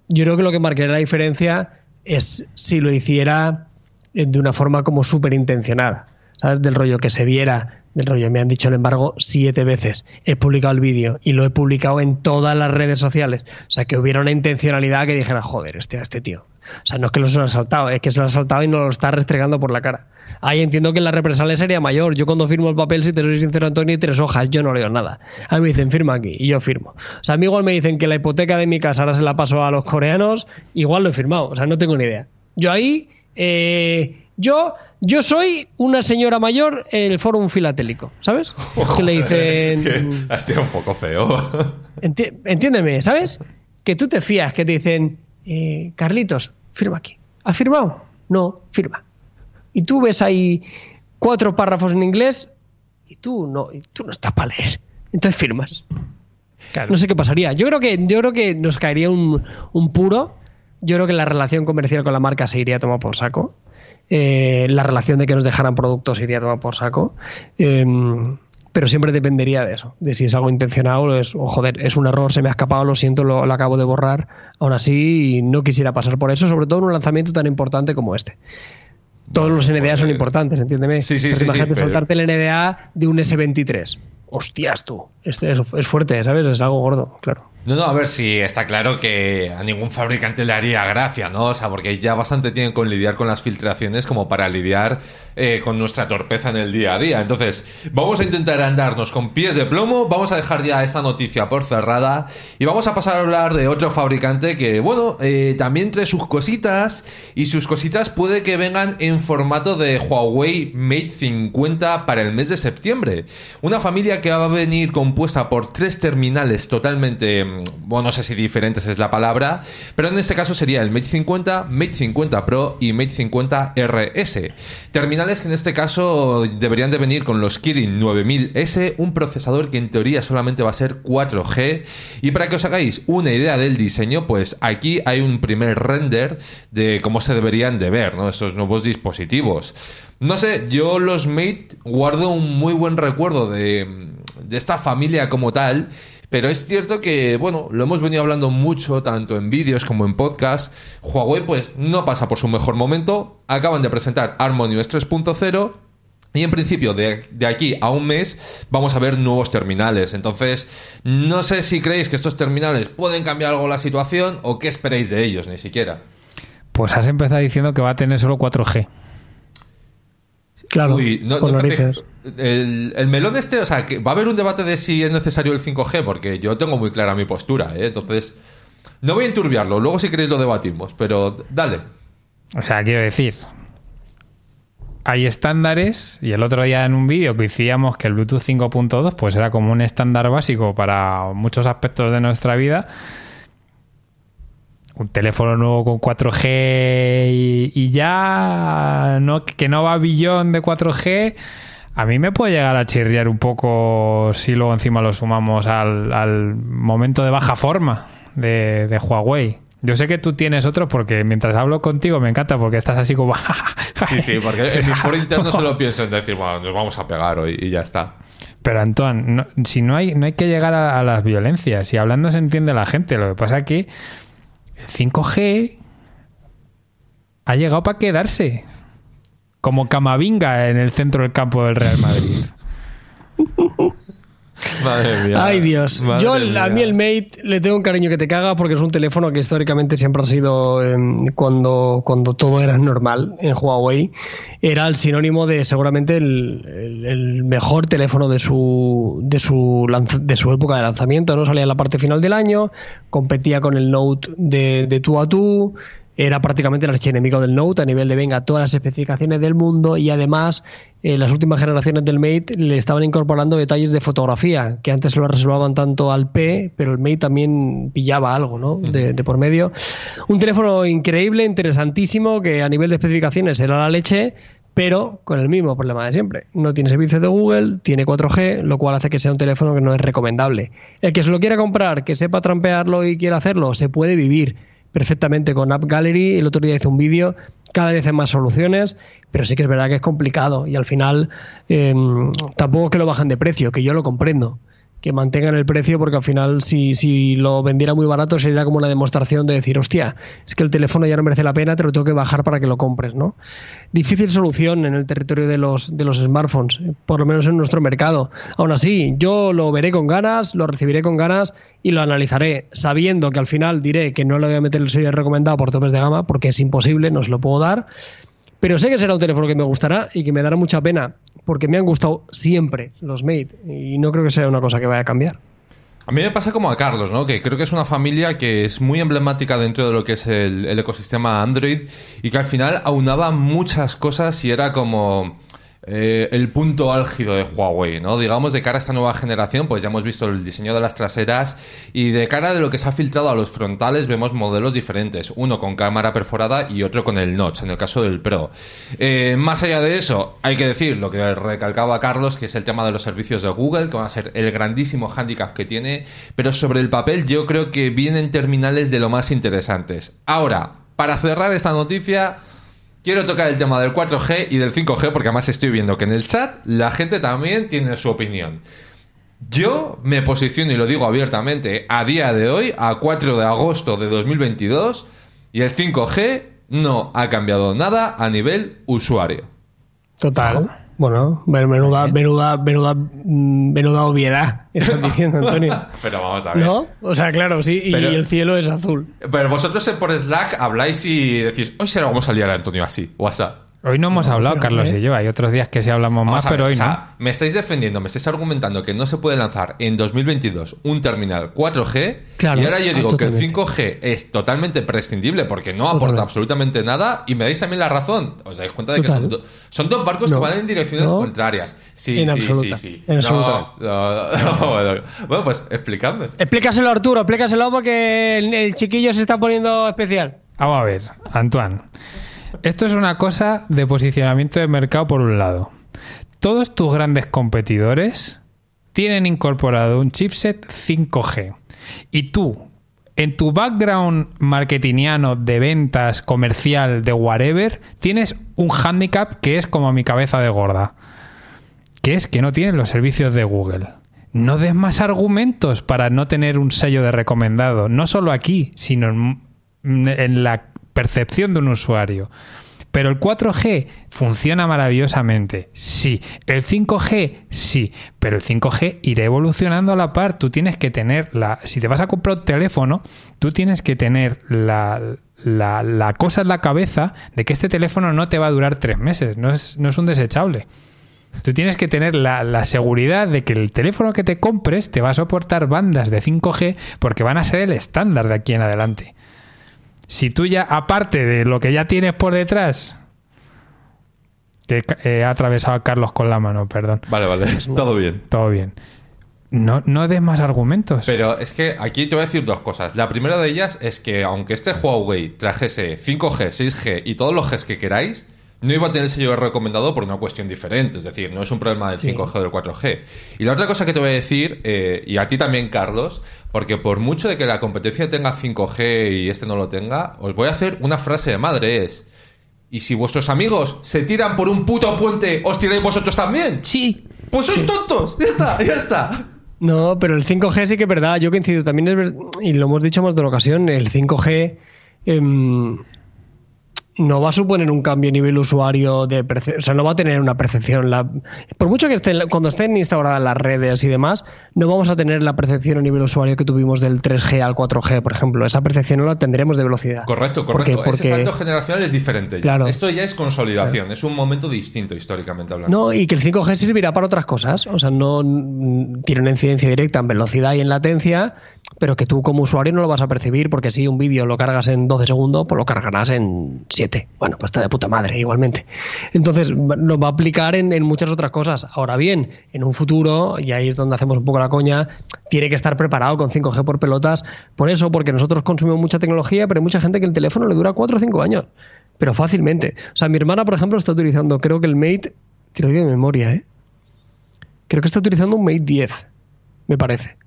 Speaker 3: Yo creo que lo que marcaría la diferencia es si lo hiciera de una forma como súper intencionada. ¿sabes? Del rollo que se viera, del rollo, me han dicho el embargo siete veces, he publicado el vídeo y lo he publicado en todas las redes sociales. O sea, que hubiera una intencionalidad que dijera, joder, este, este tío. O sea, no es que lo se lo ha saltado, es que se lo ha saltado y no lo está restregando por la cara. Ahí entiendo que la represalia sería mayor. Yo cuando firmo el papel, si te soy sincero, Antonio, y tres hojas, yo no leo nada. A mí me dicen, firma aquí, y yo firmo. O sea, a mí igual me dicen que la hipoteca de mi casa ahora se la paso a los coreanos, igual lo he firmado. O sea, no tengo ni idea. Yo ahí, eh, yo, yo soy una señora mayor en el foro filatélico, ¿sabes? que le dicen...
Speaker 1: ha sido un poco feo.
Speaker 3: Enti- entiéndeme, ¿sabes? Que tú te fías, que te dicen, eh, Carlitos, firma aquí. ¿Has firmado? No, firma. Y tú ves ahí cuatro párrafos en inglés y tú no, y tú no estás para leer. Entonces firmas. No sé qué pasaría. Yo creo que, yo creo que nos caería un, un puro. Yo creo que la relación comercial con la marca se iría a tomar por saco. Eh, la relación de que nos dejaran productos iría tomar por saco. Eh, pero siempre dependería de eso, de si es algo intencionado o es, o joder, es un error, se me ha escapado, lo siento, lo, lo acabo de borrar. Aún así, no quisiera pasar por eso, sobre todo en un lanzamiento tan importante como este. Todos los NDA son
Speaker 1: pues,
Speaker 3: importantes, entiéndeme.
Speaker 1: sí, sí,
Speaker 3: Pero
Speaker 1: sí, sí,
Speaker 3: Imagínate
Speaker 1: pero-
Speaker 3: soltarte el NDA de un S23. Hostias, tú. Este es, es fuerte, ¿sabes? Es algo gordo, claro.
Speaker 1: No, no, a ver si está claro que a ningún fabricante le haría gracia, ¿no? O sea, porque ya bastante tienen con lidiar con las filtraciones como para lidiar eh, con nuestra torpeza en el día a día. Entonces, vamos a intentar andarnos con pies de plomo, vamos a dejar ya esta noticia por cerrada y vamos a pasar a hablar de otro fabricante que, bueno, eh, también trae sus cositas y sus cositas puede que vengan en formato de Huawei Mate 50 para el mes de septiembre. Una familia que va a venir compuesta por tres terminales totalmente, bueno, no sé si diferentes es la palabra, pero en este caso sería el Mate 50, Mate 50 Pro y Mate 50 RS. Terminales que en este caso deberían de venir con los Kirin 9000S, un procesador que en teoría solamente va a ser 4G. Y para que os hagáis una idea del diseño, pues aquí hay un primer render de cómo se deberían de ver, ¿no? Estos nuevos dispositivos. No sé, yo los Mate guardo un muy buen recuerdo de, de esta familia como tal. Pero es cierto que, bueno, lo hemos venido hablando mucho, tanto en vídeos como en podcast. Huawei, pues, no pasa por su mejor momento. Acaban de presentar HarmonyOS 3.0. Y en principio, de, de aquí a un mes, vamos a ver nuevos terminales. Entonces, no sé si creéis que estos terminales pueden cambiar algo la situación o qué esperéis de ellos, ni siquiera.
Speaker 2: Pues has empezado diciendo que va a tener solo 4G.
Speaker 3: Claro,
Speaker 1: Uy, no- parece- el, el melón este, o sea, que va a haber un debate de si es necesario el 5G, porque yo tengo muy clara mi postura, ¿eh? Entonces, no voy a enturbiarlo, luego si queréis lo debatimos, pero dale.
Speaker 2: O sea, quiero decir, hay estándares y el otro día en un vídeo coincidíamos que el Bluetooth 5.2 pues era como un estándar básico para muchos aspectos de nuestra vida. Un teléfono nuevo con 4G y, ya no, que no va billón de 4G. A mí me puede llegar a chirriar un poco si luego encima lo sumamos al, al momento de baja forma de, de Huawei. Yo sé que tú tienes otro porque mientras hablo contigo me encanta porque estás así como...
Speaker 1: Sí, sí, porque en mi foro interno solo pienso en decir, bueno, nos vamos a pegar hoy y ya está.
Speaker 2: Pero Antoine, no- si no hay, no hay que llegar a, a las violencias. Y hablando se entiende la gente. Lo que pasa es que el 5G ha llegado para quedarse. Como Camavinga en el centro del campo del Real Madrid.
Speaker 1: Madre mía.
Speaker 3: Ay Dios,
Speaker 1: Madre
Speaker 3: yo
Speaker 1: mía.
Speaker 3: a mí el Mate le tengo un cariño que te caga porque es un teléfono que históricamente siempre ha sido em, cuando, cuando todo era normal en Huawei era el sinónimo de seguramente el, el- el mejor teléfono de su de su de su época de lanzamiento, no salía en la parte final del año, competía con el Note de, de tú a tú, era prácticamente el archienemigo del Note a nivel de venga todas las especificaciones del mundo y además en las últimas generaciones del Mate le estaban incorporando detalles de fotografía que antes se lo reservaban tanto al P pero el Mate también pillaba algo ¿no? de, de por medio un teléfono increíble interesantísimo que a nivel de especificaciones era la leche pero con el mismo problema de siempre. No tiene servicio de Google, tiene 4G, lo cual hace que sea un teléfono que no es recomendable. El que se lo quiera comprar, que sepa trampearlo y quiera hacerlo, se puede vivir perfectamente con App Gallery. El otro día hice un vídeo, cada vez hay más soluciones, pero sí que es verdad que es complicado y al final eh, tampoco es que lo bajan de precio, que yo lo comprendo. Que mantengan el precio porque al final si, si lo vendiera muy barato sería como una demostración de decir, hostia, es que el teléfono ya no merece la pena, te lo tengo que bajar para que lo compres, ¿no? Difícil solución en el territorio de los, de los smartphones, por lo menos en nuestro mercado. Aún así, yo lo veré con ganas, lo recibiré con ganas y lo analizaré sabiendo que al final diré que no le voy a meter el sello recomendado por topes de gama porque es imposible, no se lo puedo dar. Pero sé que será un teléfono que me gustará y que me dará mucha pena porque me han gustado siempre los Mate y no creo que sea una cosa que vaya a cambiar.
Speaker 1: A mí me pasa como a Carlos, ¿no? Que creo que es una familia que es muy emblemática dentro de lo que es el, el ecosistema Android y que al final aunaba muchas cosas y era como eh, el punto álgido de Huawei, ¿no? Digamos, de cara a esta nueva generación, pues ya hemos visto el diseño de las traseras y de cara de lo que se ha filtrado a los frontales vemos modelos diferentes, uno con cámara perforada y otro con el notch, en el caso del Pro. Eh, más allá de eso, hay que decir lo que recalcaba Carlos, que es el tema de los servicios de Google, que va a ser el grandísimo handicap que tiene, pero sobre el papel yo creo que vienen terminales de lo más interesantes. Ahora, para cerrar esta noticia... Quiero tocar el tema del 4G y del 5G porque además estoy viendo que en el chat la gente también tiene su opinión. Yo me posiciono y lo digo abiertamente a día de hoy, a 4 de agosto de 2022, y el 5G no ha cambiado nada a nivel usuario.
Speaker 3: Total. Bueno, menuda, menuda, menuda, mm, menuda obviedad, estás diciendo, Antonio.
Speaker 1: Pero vamos a ver.
Speaker 3: ¿No? O sea, claro, sí, y,
Speaker 1: Pero-
Speaker 3: el cielo es azul.
Speaker 1: Pero vosotros por Slack habláis y decís, hoy se lo vamos a liar a Antonio así, WhatsApp.
Speaker 2: Hoy no hemos hablado, Carlos
Speaker 3: ¿eh?
Speaker 2: y yo. Hay otros días que sí hablamos
Speaker 1: Vamos
Speaker 2: más,
Speaker 1: ver,
Speaker 2: pero hoy
Speaker 1: o sea,
Speaker 2: no.
Speaker 1: me estáis defendiendo, me estáis argumentando que no se puede lanzar en 2022 un terminal 4G
Speaker 3: Claro,
Speaker 1: y ahora yo digo que el
Speaker 3: totalmente.
Speaker 1: 5G es totalmente prescindible porque no aporta
Speaker 3: Totalmente.
Speaker 1: absolutamente nada y me dais también la razón. ¿Os dais cuenta de que son, do- son dos barcos
Speaker 3: No.
Speaker 1: que van en direcciones
Speaker 3: No.
Speaker 1: contrarias? Sí,
Speaker 3: En
Speaker 1: sí,
Speaker 3: absoluta.
Speaker 1: sí, sí.
Speaker 3: En
Speaker 1: no,
Speaker 3: absoluta.
Speaker 1: no, no, bueno, bueno, pues explicadme.
Speaker 3: Explícaselo, Arturo, explícaselo porque el, el chiquillo se está poniendo especial.
Speaker 2: Vamos a ver, Antoine. Esto es una cosa de posicionamiento de mercado por un lado. Todos tus grandes competidores tienen incorporado un chipset 5G. Y tú, en tu background marketingiano de ventas, comercial, de whatever, tienes un handicap que es como mi cabeza de gorda. Que es que no tienen los servicios de Google. No des más argumentos para no tener un sello de recomendado. No solo aquí, sino en, en la percepción de un usuario. Pero el 4G funciona maravillosamente. Sí. El 5G, sí. Pero el 5G irá evolucionando a la par. Tú tienes que tener la. Si te vas a comprar un teléfono, tú tienes que tener la, la, la cosa en la cabeza de que este teléfono no te va a durar tres meses. No es, no es un desechable. Tú tienes que tener la, la seguridad de que el teléfono que te compres te va a soportar bandas de 5G porque van a ser el estándar de aquí en adelante. Si tú ya, aparte de lo que ya tienes por detrás, que eh, ha atravesado a Carlos con la mano, perdón,
Speaker 1: Vale, vale, todo bien.
Speaker 2: todo bien. No, no des más argumentos.
Speaker 1: Pero es que aquí te voy a decir dos cosas. La primera de ellas es que aunque este Huawei trajese 5G, 6G y todos los Gs que queráis, no iba a tener el sello recomendado por una cuestión diferente. Es decir, no es un problema del 5G o del 4G. Y la otra cosa que te voy a decir, eh, y a ti también, Carlos, porque por mucho de que la competencia tenga 5G y este no lo tenga, os voy a hacer una frase de madre. Es, ¿y si vuestros amigos se tiran por un puto puente, os tiráis vosotros también?
Speaker 2: sí.
Speaker 1: Pues sois tontos. Ya está, ya está.
Speaker 3: No, pero el 5G sí que es verdad. Yo coincido también, es ver- y lo hemos dicho más de una ocasión, el 5G em, no va a suponer un cambio a nivel usuario de o sea, no va a tener una percepción. La, por mucho que estén, cuando estén instauradas las redes y demás, no vamos a tener la percepción a nivel usuario que tuvimos del 3G al 4G, por ejemplo. Esa percepción no la tendremos de velocidad.
Speaker 1: Correcto,
Speaker 3: Porque-
Speaker 1: correcto. Ese
Speaker 3: porque-
Speaker 1: salto generacional es diferente.
Speaker 3: Claro.
Speaker 1: Esto ya es consolidación, es un momento distinto históricamente hablando.
Speaker 3: No, y que el 5G servirá para otras cosas. O sea, no tiene una incidencia directa en velocidad y en latencia, pero que tú como usuario no lo vas a percibir porque si un vídeo lo cargas en 12 segundos, pues lo cargarás en 7. Bueno, pues está de puta madre igualmente. Entonces, nos va a aplicar en, en muchas otras cosas. Ahora bien, en un futuro, y ahí es donde hacemos un poco la coña, tiene que estar preparado con 5G por pelotas. Por eso, porque nosotros consumimos mucha tecnología, pero hay mucha gente que el teléfono le dura 4 o 5 años. Pero fácilmente. O sea, mi hermana, por ejemplo, está utilizando, creo que el Mate, te lo digo de memoria, ¿eh? Creo que está utilizando un Mate 10, me parece.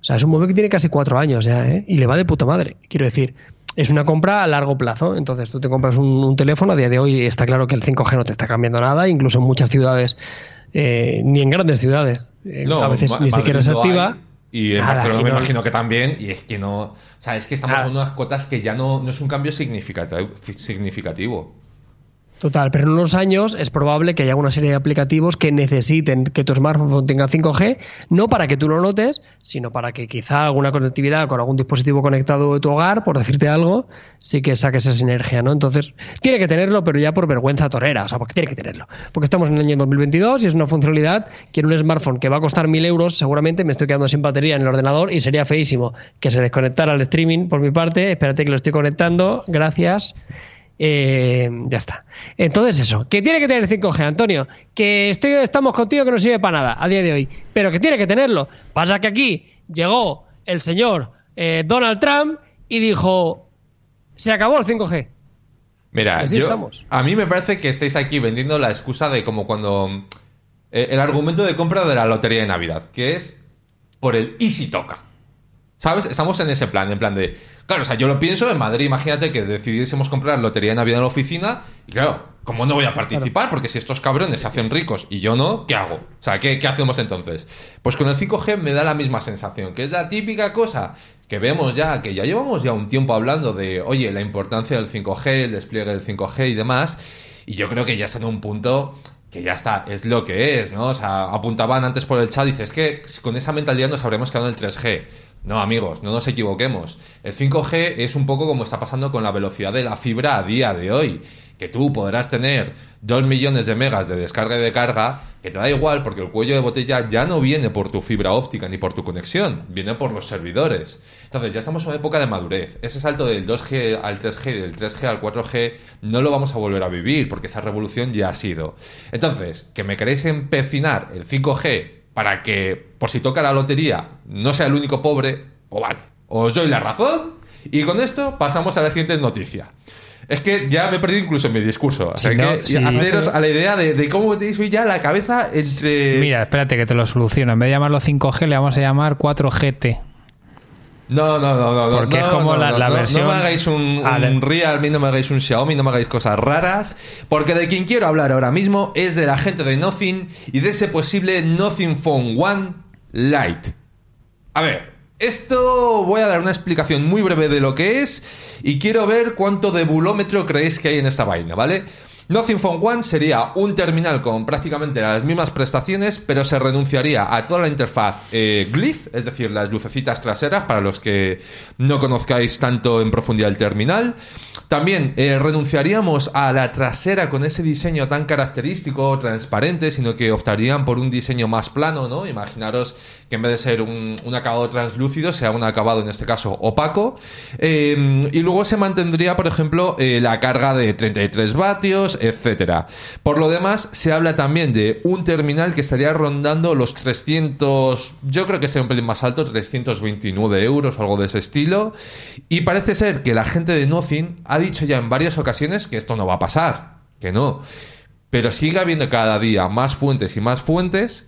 Speaker 3: O sea, es un móvil que tiene casi cuatro años ya, ¿eh? Y le va de puta madre. Quiero decir, es una compra a largo plazo. Entonces, tú te compras un, un teléfono, a día de hoy está claro que el 5G no te está cambiando nada, incluso en muchas ciudades eh, ni en grandes ciudades. Eh,
Speaker 1: No,
Speaker 3: a veces ni siquiera se activa.
Speaker 1: y en
Speaker 3: Nada,
Speaker 1: Barcelona
Speaker 3: y
Speaker 1: me
Speaker 3: no-
Speaker 1: imagino que también. Y es que no. O sea, es que estamos
Speaker 3: Nada.
Speaker 1: en unas cotas que ya no, no es un cambio significativo. significativo.
Speaker 3: Total, pero en unos años es probable que haya una serie de aplicativos que necesiten que tu smartphone tenga 5G, no para que tú lo notes, sino para que quizá alguna conectividad con algún dispositivo conectado de tu hogar, por decirte algo, sí que saques esa sinergia, ¿no? Entonces, tiene que tenerlo, pero ya por vergüenza torera, o sea, porque tiene que tenerlo. Porque estamos en el año 2022 y es una funcionalidad que en un smartphone que va a costar 1000 euros, seguramente me estoy quedando sin batería en el ordenador y sería feísimo que se desconectara el streaming por mi parte. Espérate que lo estoy conectando, gracias. Eh, ya está. Entonces eso, que tiene que tener 5G, Antonio, que estoy, estamos contigo que no sirve para nada a día de hoy, pero que tiene que tenerlo. Pasa que aquí llegó el señor eh, Donald Trump y dijo, se acabó el 5G.
Speaker 1: Mira, yo,
Speaker 3: estamos.
Speaker 1: a mí me parece que estáis aquí vendiendo la excusa de como cuando. eh, el argumento de compra de la lotería de Navidad, que es por el y si toca. ¿Sabes? Estamos en ese plan, en plan de. Claro, o sea, yo lo pienso en Madrid, imagínate que decidiésemos comprar lotería de Navidad en la oficina, y claro, ¿cómo no voy a participar? Porque si estos cabrones se hacen ricos y yo no, ¿qué hago? O sea, ¿qué, qué hacemos entonces? Pues con el 5G me da la misma sensación, que es la típica cosa que vemos ya, que ya llevamos ya un tiempo hablando de, oye, la importancia del 5G, el despliegue del 5G y demás, y yo creo que ya está en un punto que ya está, es lo que es, ¿no? O sea, apuntaban antes por el chat, dices, es que con esa mentalidad nos habremos quedado en el 3G. No, amigos, no nos equivoquemos. El 5G es un poco como está pasando con la velocidad de la fibra a día de hoy. Que tú podrás tener 2 millones de megas de descarga y de carga, que te da igual porque el cuello de botella ya no viene por tu fibra óptica ni por tu conexión, viene por los servidores. Entonces ya estamos en una época de madurez. Ese salto del 2G al 3G, del 3G al 4G, no lo vamos a volver a vivir porque esa revolución ya ha sido. Entonces, que me queréis empecinar el 5G para que, por si toca la lotería, no sea el único pobre, o vale, os doy la razón. Y con esto pasamos a la siguiente noticia. Es que ya me he perdido incluso en mi discurso. O sea
Speaker 2: Sí,
Speaker 1: que
Speaker 2: sí.
Speaker 1: haceros a la idea de, de cómo tenéis ya la cabeza entre.
Speaker 2: Mira, espérate que te lo soluciono. En vez de llamarlo 5G, le vamos a llamar 4GT.
Speaker 1: No, no, no, no. no,
Speaker 2: Porque es
Speaker 1: no,
Speaker 2: como
Speaker 1: no,
Speaker 2: la- la
Speaker 1: no,
Speaker 2: versión-
Speaker 1: No me hagáis un, un Realme, no me hagáis un Xiaomi, no me hagáis cosas raras. Porque de quien quiero hablar ahora mismo es de la gente de Nothing y de ese posible Nothing Phone One Lite. A ver, esto voy a dar una explicación muy breve de lo que es y quiero ver cuánto de bulómetro creéis que hay en esta vaina, ¿vale? Nothing Phone One sería un terminal con prácticamente las mismas prestaciones, pero se renunciaría a toda la interfaz eh, Glyph, es decir, las lucecitas traseras, para los que no conozcáis tanto en profundidad el terminal. También eh, renunciaríamos a la trasera con ese diseño tan característico, transparente, sino que optarían por un diseño más plano, ¿no? Imaginaros que en vez de ser un, acabado translúcido, sea un acabado en este caso opaco. Eh, y luego se mantendría, por ejemplo, la carga de 33 vatios, etcétera. Por lo demás, se habla también de un terminal que estaría rondando los 300, yo creo que sería un pelín más alto, 329 euros o algo de ese estilo. Y parece ser que la gente de Nothing ha dicho ya en varias ocasiones que esto no va a pasar, que no. Pero sigue habiendo cada día más fuentes y más fuentes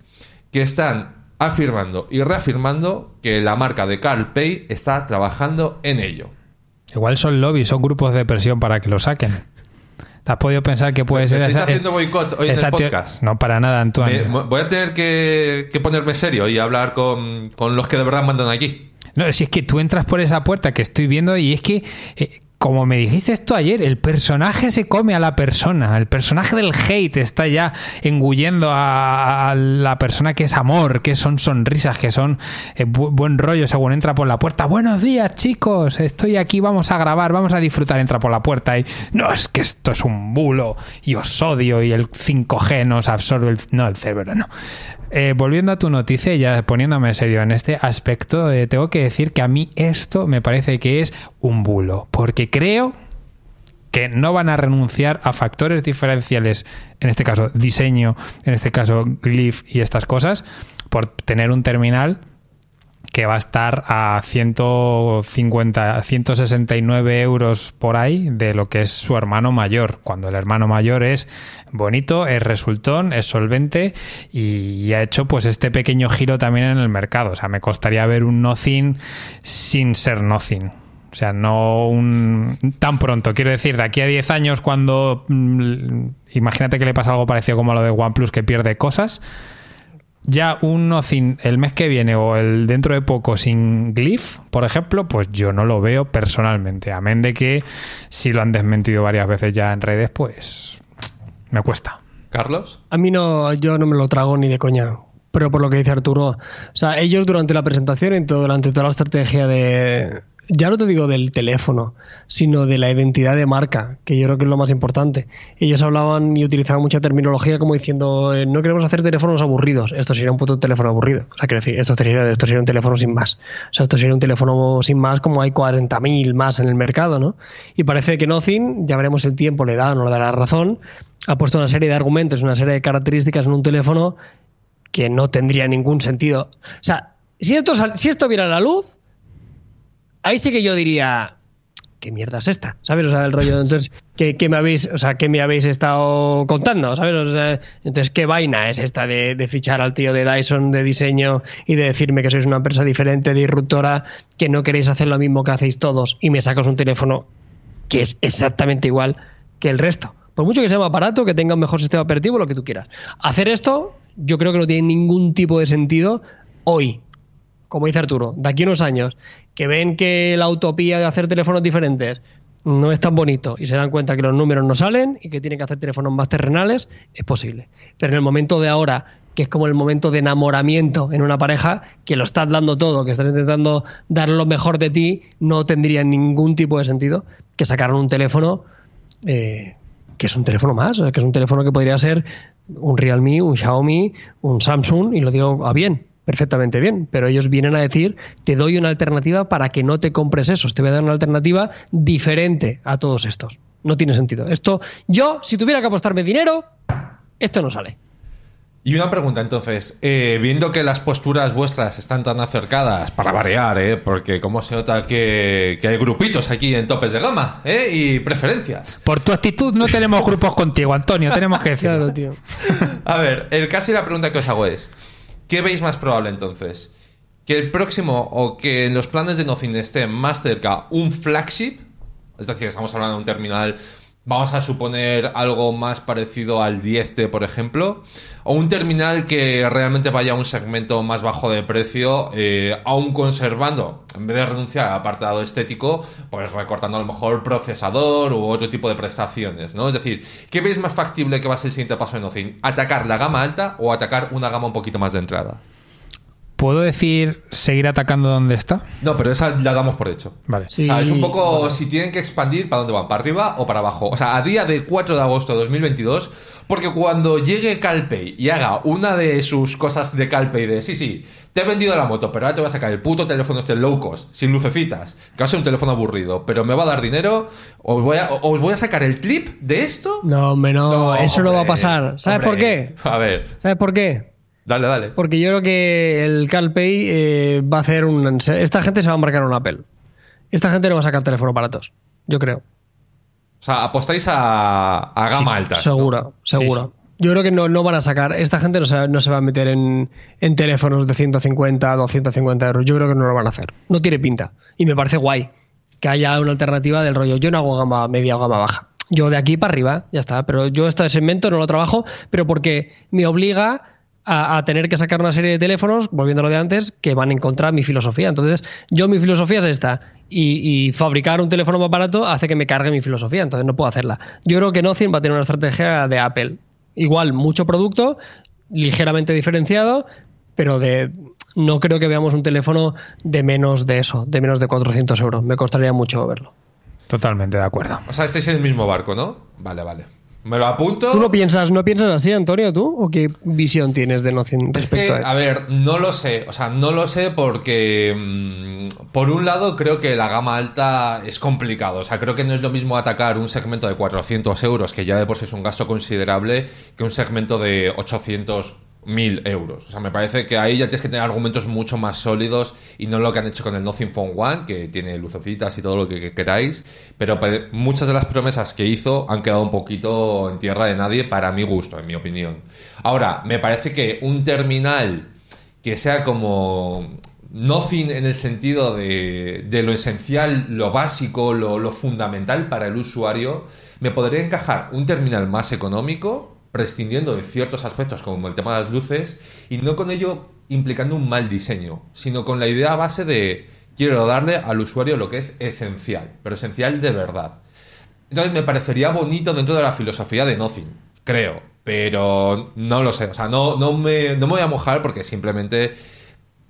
Speaker 1: que están afirmando y reafirmando que la marca de CarPay está trabajando en ello.
Speaker 2: Igual son lobbies, son grupos de presión para que lo saquen. ¿Te has podido pensar que puede
Speaker 1: ¿Me
Speaker 2: ser
Speaker 1: estáis
Speaker 2: esa-
Speaker 1: haciendo boicot hoy en el podcast?
Speaker 2: No, para nada, Antoine.
Speaker 1: voy a tener que, que ponerme serio y hablar con, con los que de verdad mandan aquí.
Speaker 2: No, si es que tú entras por esa puerta que estoy viendo y es que, eh, como me dijiste esto ayer, el personaje se come a la persona. El personaje del hate está ya engullendo a, la persona que es amor, que son sonrisas, que son eh, bu- buen rollo según entra por la puerta. Buenos días, chicos. Estoy aquí, vamos a grabar, vamos a disfrutar. Entra por la puerta y no, es que esto es un bulo y os odio y el 5G nos absorbe el, no, el cerebro, no. Eh, volviendo a tu noticia, ya poniéndome serio en este aspecto, eh, tengo que decir que a mí esto me parece que es un bulo, porque creo que no van a renunciar a factores diferenciales, en este caso diseño, en este caso Glyph y estas cosas, por tener un terminal que va a estar a 150, 169 euros por ahí de lo que es su hermano mayor, cuando el hermano mayor es bonito, es resultón, es solvente y ha hecho pues este pequeño giro también en el mercado. O sea, me costaría ver un Nothing sin ser Nothing. O sea, no un, tan pronto. Quiero decir, de aquí a 10 años, cuando mm, imagínate que le pasa algo parecido como a lo de OnePlus, que pierde cosas, ya un Nothing el mes que viene o el dentro de poco sin Glyph, por ejemplo, pues yo no lo veo personalmente. Amén de que si lo han desmentido varias veces ya en redes, pues me cuesta.
Speaker 1: Carlos.
Speaker 3: A mí no, yo no me lo trago ni de coña. Pero por lo que dice Arturo, o sea, ellos durante la presentación y todo, durante toda la estrategia de, ya no te digo del teléfono, sino de la identidad de marca, que yo creo que es lo más importante. Ellos hablaban y utilizaban mucha terminología como diciendo, eh, no queremos hacer teléfonos aburridos. Esto sería un puto teléfono aburrido. O sea, quiero decir, esto sería, esto sería un teléfono sin más. O sea, esto sería un teléfono sin más como hay 40.000 más en el mercado, ¿no? Y parece que Nothing, ya veremos el tiempo, le da o no le da la razón, ha puesto una serie de argumentos, una serie de características en un teléfono que no tendría ningún sentido. O sea, si esto, si esto viera la luz, ahí sí que yo diría, ¿qué mierda es esta? ¿Sabes? O sea, el rollo, entonces, ¿qué, me habéis, o sea, ¿qué me habéis estado contando? ¿Sabes? entonces, ¿qué vaina es esta de, fichar al tío de Dyson de diseño y de decirme que sois una empresa diferente, disruptora, que no queréis hacer lo mismo que hacéis todos y me sacas un teléfono que es exactamente igual que el resto? Por mucho que sea más barato, que tenga un mejor sistema operativo, lo que tú quieras. Hacer esto, yo creo que no tiene ningún tipo de sentido hoy, como dice Arturo, de aquí a unos años, que ven que la utopía de hacer teléfonos diferentes no es tan bonito y se dan cuenta que los números no salen y que tienen que hacer teléfonos más terrenales, es posible. Pero en el momento de ahora, que es como el momento de enamoramiento en una pareja, que lo estás dando todo, que estás intentando dar lo mejor de ti, no tendría ningún tipo de sentido que sacaran un teléfono eh, que es un teléfono más, que es un teléfono que podría ser un Realme, un Xiaomi, un Samsung, y lo digo a bien, perfectamente bien, pero ellos vienen a decir, te doy una alternativa para que no te compres esos, te voy a dar una alternativa diferente a todos estos. No tiene sentido. Esto, yo, si tuviera que apostarme dinero, esto no sale.
Speaker 1: Y una pregunta entonces, eh, viendo que las posturas vuestras están tan acercadas, para variar, ¿eh? porque como se nota que, hay grupitos aquí en topes de gama ¿eh? y preferencias.
Speaker 2: Por tu actitud no tenemos grupos contigo, Antonio, tenemos que decirlo. tío.
Speaker 1: A ver, el caso y la pregunta que os hago es, ¿Qué veis más probable entonces? ¿Que el próximo o que en los planes de Nothing esté más cerca un flagship? Es decir, estamos hablando de un terminal, vamos a suponer algo más parecido al 10T, por ejemplo, o un terminal que realmente vaya a un segmento más bajo de precio, eh, aún conservando, en vez de renunciar al apartado estético, pues recortando a lo mejor procesador u otro tipo de prestaciones, ¿no? Es decir, ¿qué veis más factible que va a ser el siguiente paso de Nothing? ¿Atacar la gama alta o atacar una gama un poquito más de entrada?
Speaker 2: ¿Puedo decir seguir atacando donde está?
Speaker 1: No, pero esa la damos por hecho.
Speaker 2: Vale.
Speaker 1: es un poco si tienen que expandir, ¿para dónde van? ¿Para arriba o para abajo? O sea, a día de 4 de agosto de 2022, porque cuando llegue Calpay y haga una de sus cosas de Calpay de sí, sí, te he vendido la moto, pero ahora te voy a sacar el puto teléfono este low cost, sin lucecitas, que va a ser un teléfono aburrido, pero me va a dar dinero, os voy a, os voy a sacar el clip de esto.
Speaker 3: No, hombre, no, eso no va a pasar. ¿Sabes por qué?
Speaker 1: A ver.
Speaker 3: ¿Sabes por qué?
Speaker 1: Dale, dale.
Speaker 3: Porque yo creo que el CalPay eh, va a hacer un... Esta gente se va a marcar un Apple. Esta gente no va a sacar teléfonos baratos. Yo creo.
Speaker 1: O sea, apostáis a, gama alta.
Speaker 3: Seguro, seguro. Yo creo que no, no van a sacar. Esta gente no se, no se va a meter en, en, teléfonos de 150, 250 euros. Yo creo que no lo van a hacer. No tiene pinta. Y me parece guay que haya una alternativa del rollo. Yo no hago gama media o gama baja. Yo de aquí para arriba, ya está. Pero yo este segmento no lo trabajo, pero porque me obliga a, tener que sacar una serie de teléfonos, volviendo a lo de antes, que van en contra de mi filosofía. Entonces, yo mi filosofía es esta. Y, fabricar un teléfono más barato hace que me cargue mi filosofía. Entonces, no puedo hacerla. Yo creo que Nothing va a tener una estrategia de Apple. Igual, mucho producto, ligeramente diferenciado, pero de no creo que veamos un teléfono de menos de eso, de menos de 400 euros. Me costaría mucho verlo.
Speaker 2: Totalmente de acuerdo.
Speaker 1: O sea, estáis en el mismo barco, ¿no? Vale, vale. Me lo apunto.
Speaker 3: ¿Tú no piensas, no piensas así, Antonio, tú? ¿O qué visión tienes de Nothing respecto
Speaker 1: a, a ver, no lo sé. O sea, no lo sé porque, mm, por un lado, creo que la gama alta es complicado. O sea, creo que no es lo mismo atacar un segmento de 400 euros, que ya de por sí es un gasto considerable, que un segmento de 800 mil euros. O sea, me parece que ahí ya tienes que tener argumentos mucho más sólidos y no lo que han hecho con el Nothing Phone One, que tiene lucecitas y todo lo que queráis, pero muchas de las promesas que hizo han quedado un poquito en tierra de nadie para mi gusto, en mi opinión. Ahora, me parece que un terminal que sea como nothing en el sentido de, de lo esencial, lo básico, lo, lo fundamental para el usuario, me podría encajar un terminal más económico, prescindiendo de ciertos aspectos como el tema de las luces, y no con ello implicando un mal diseño, sino con la idea base de quiero darle al usuario lo que es esencial, pero esencial de verdad. Entonces me parecería bonito dentro de la filosofía de Nothing, creo, pero no lo sé, o sea, no, no, me, no me voy a mojar porque simplemente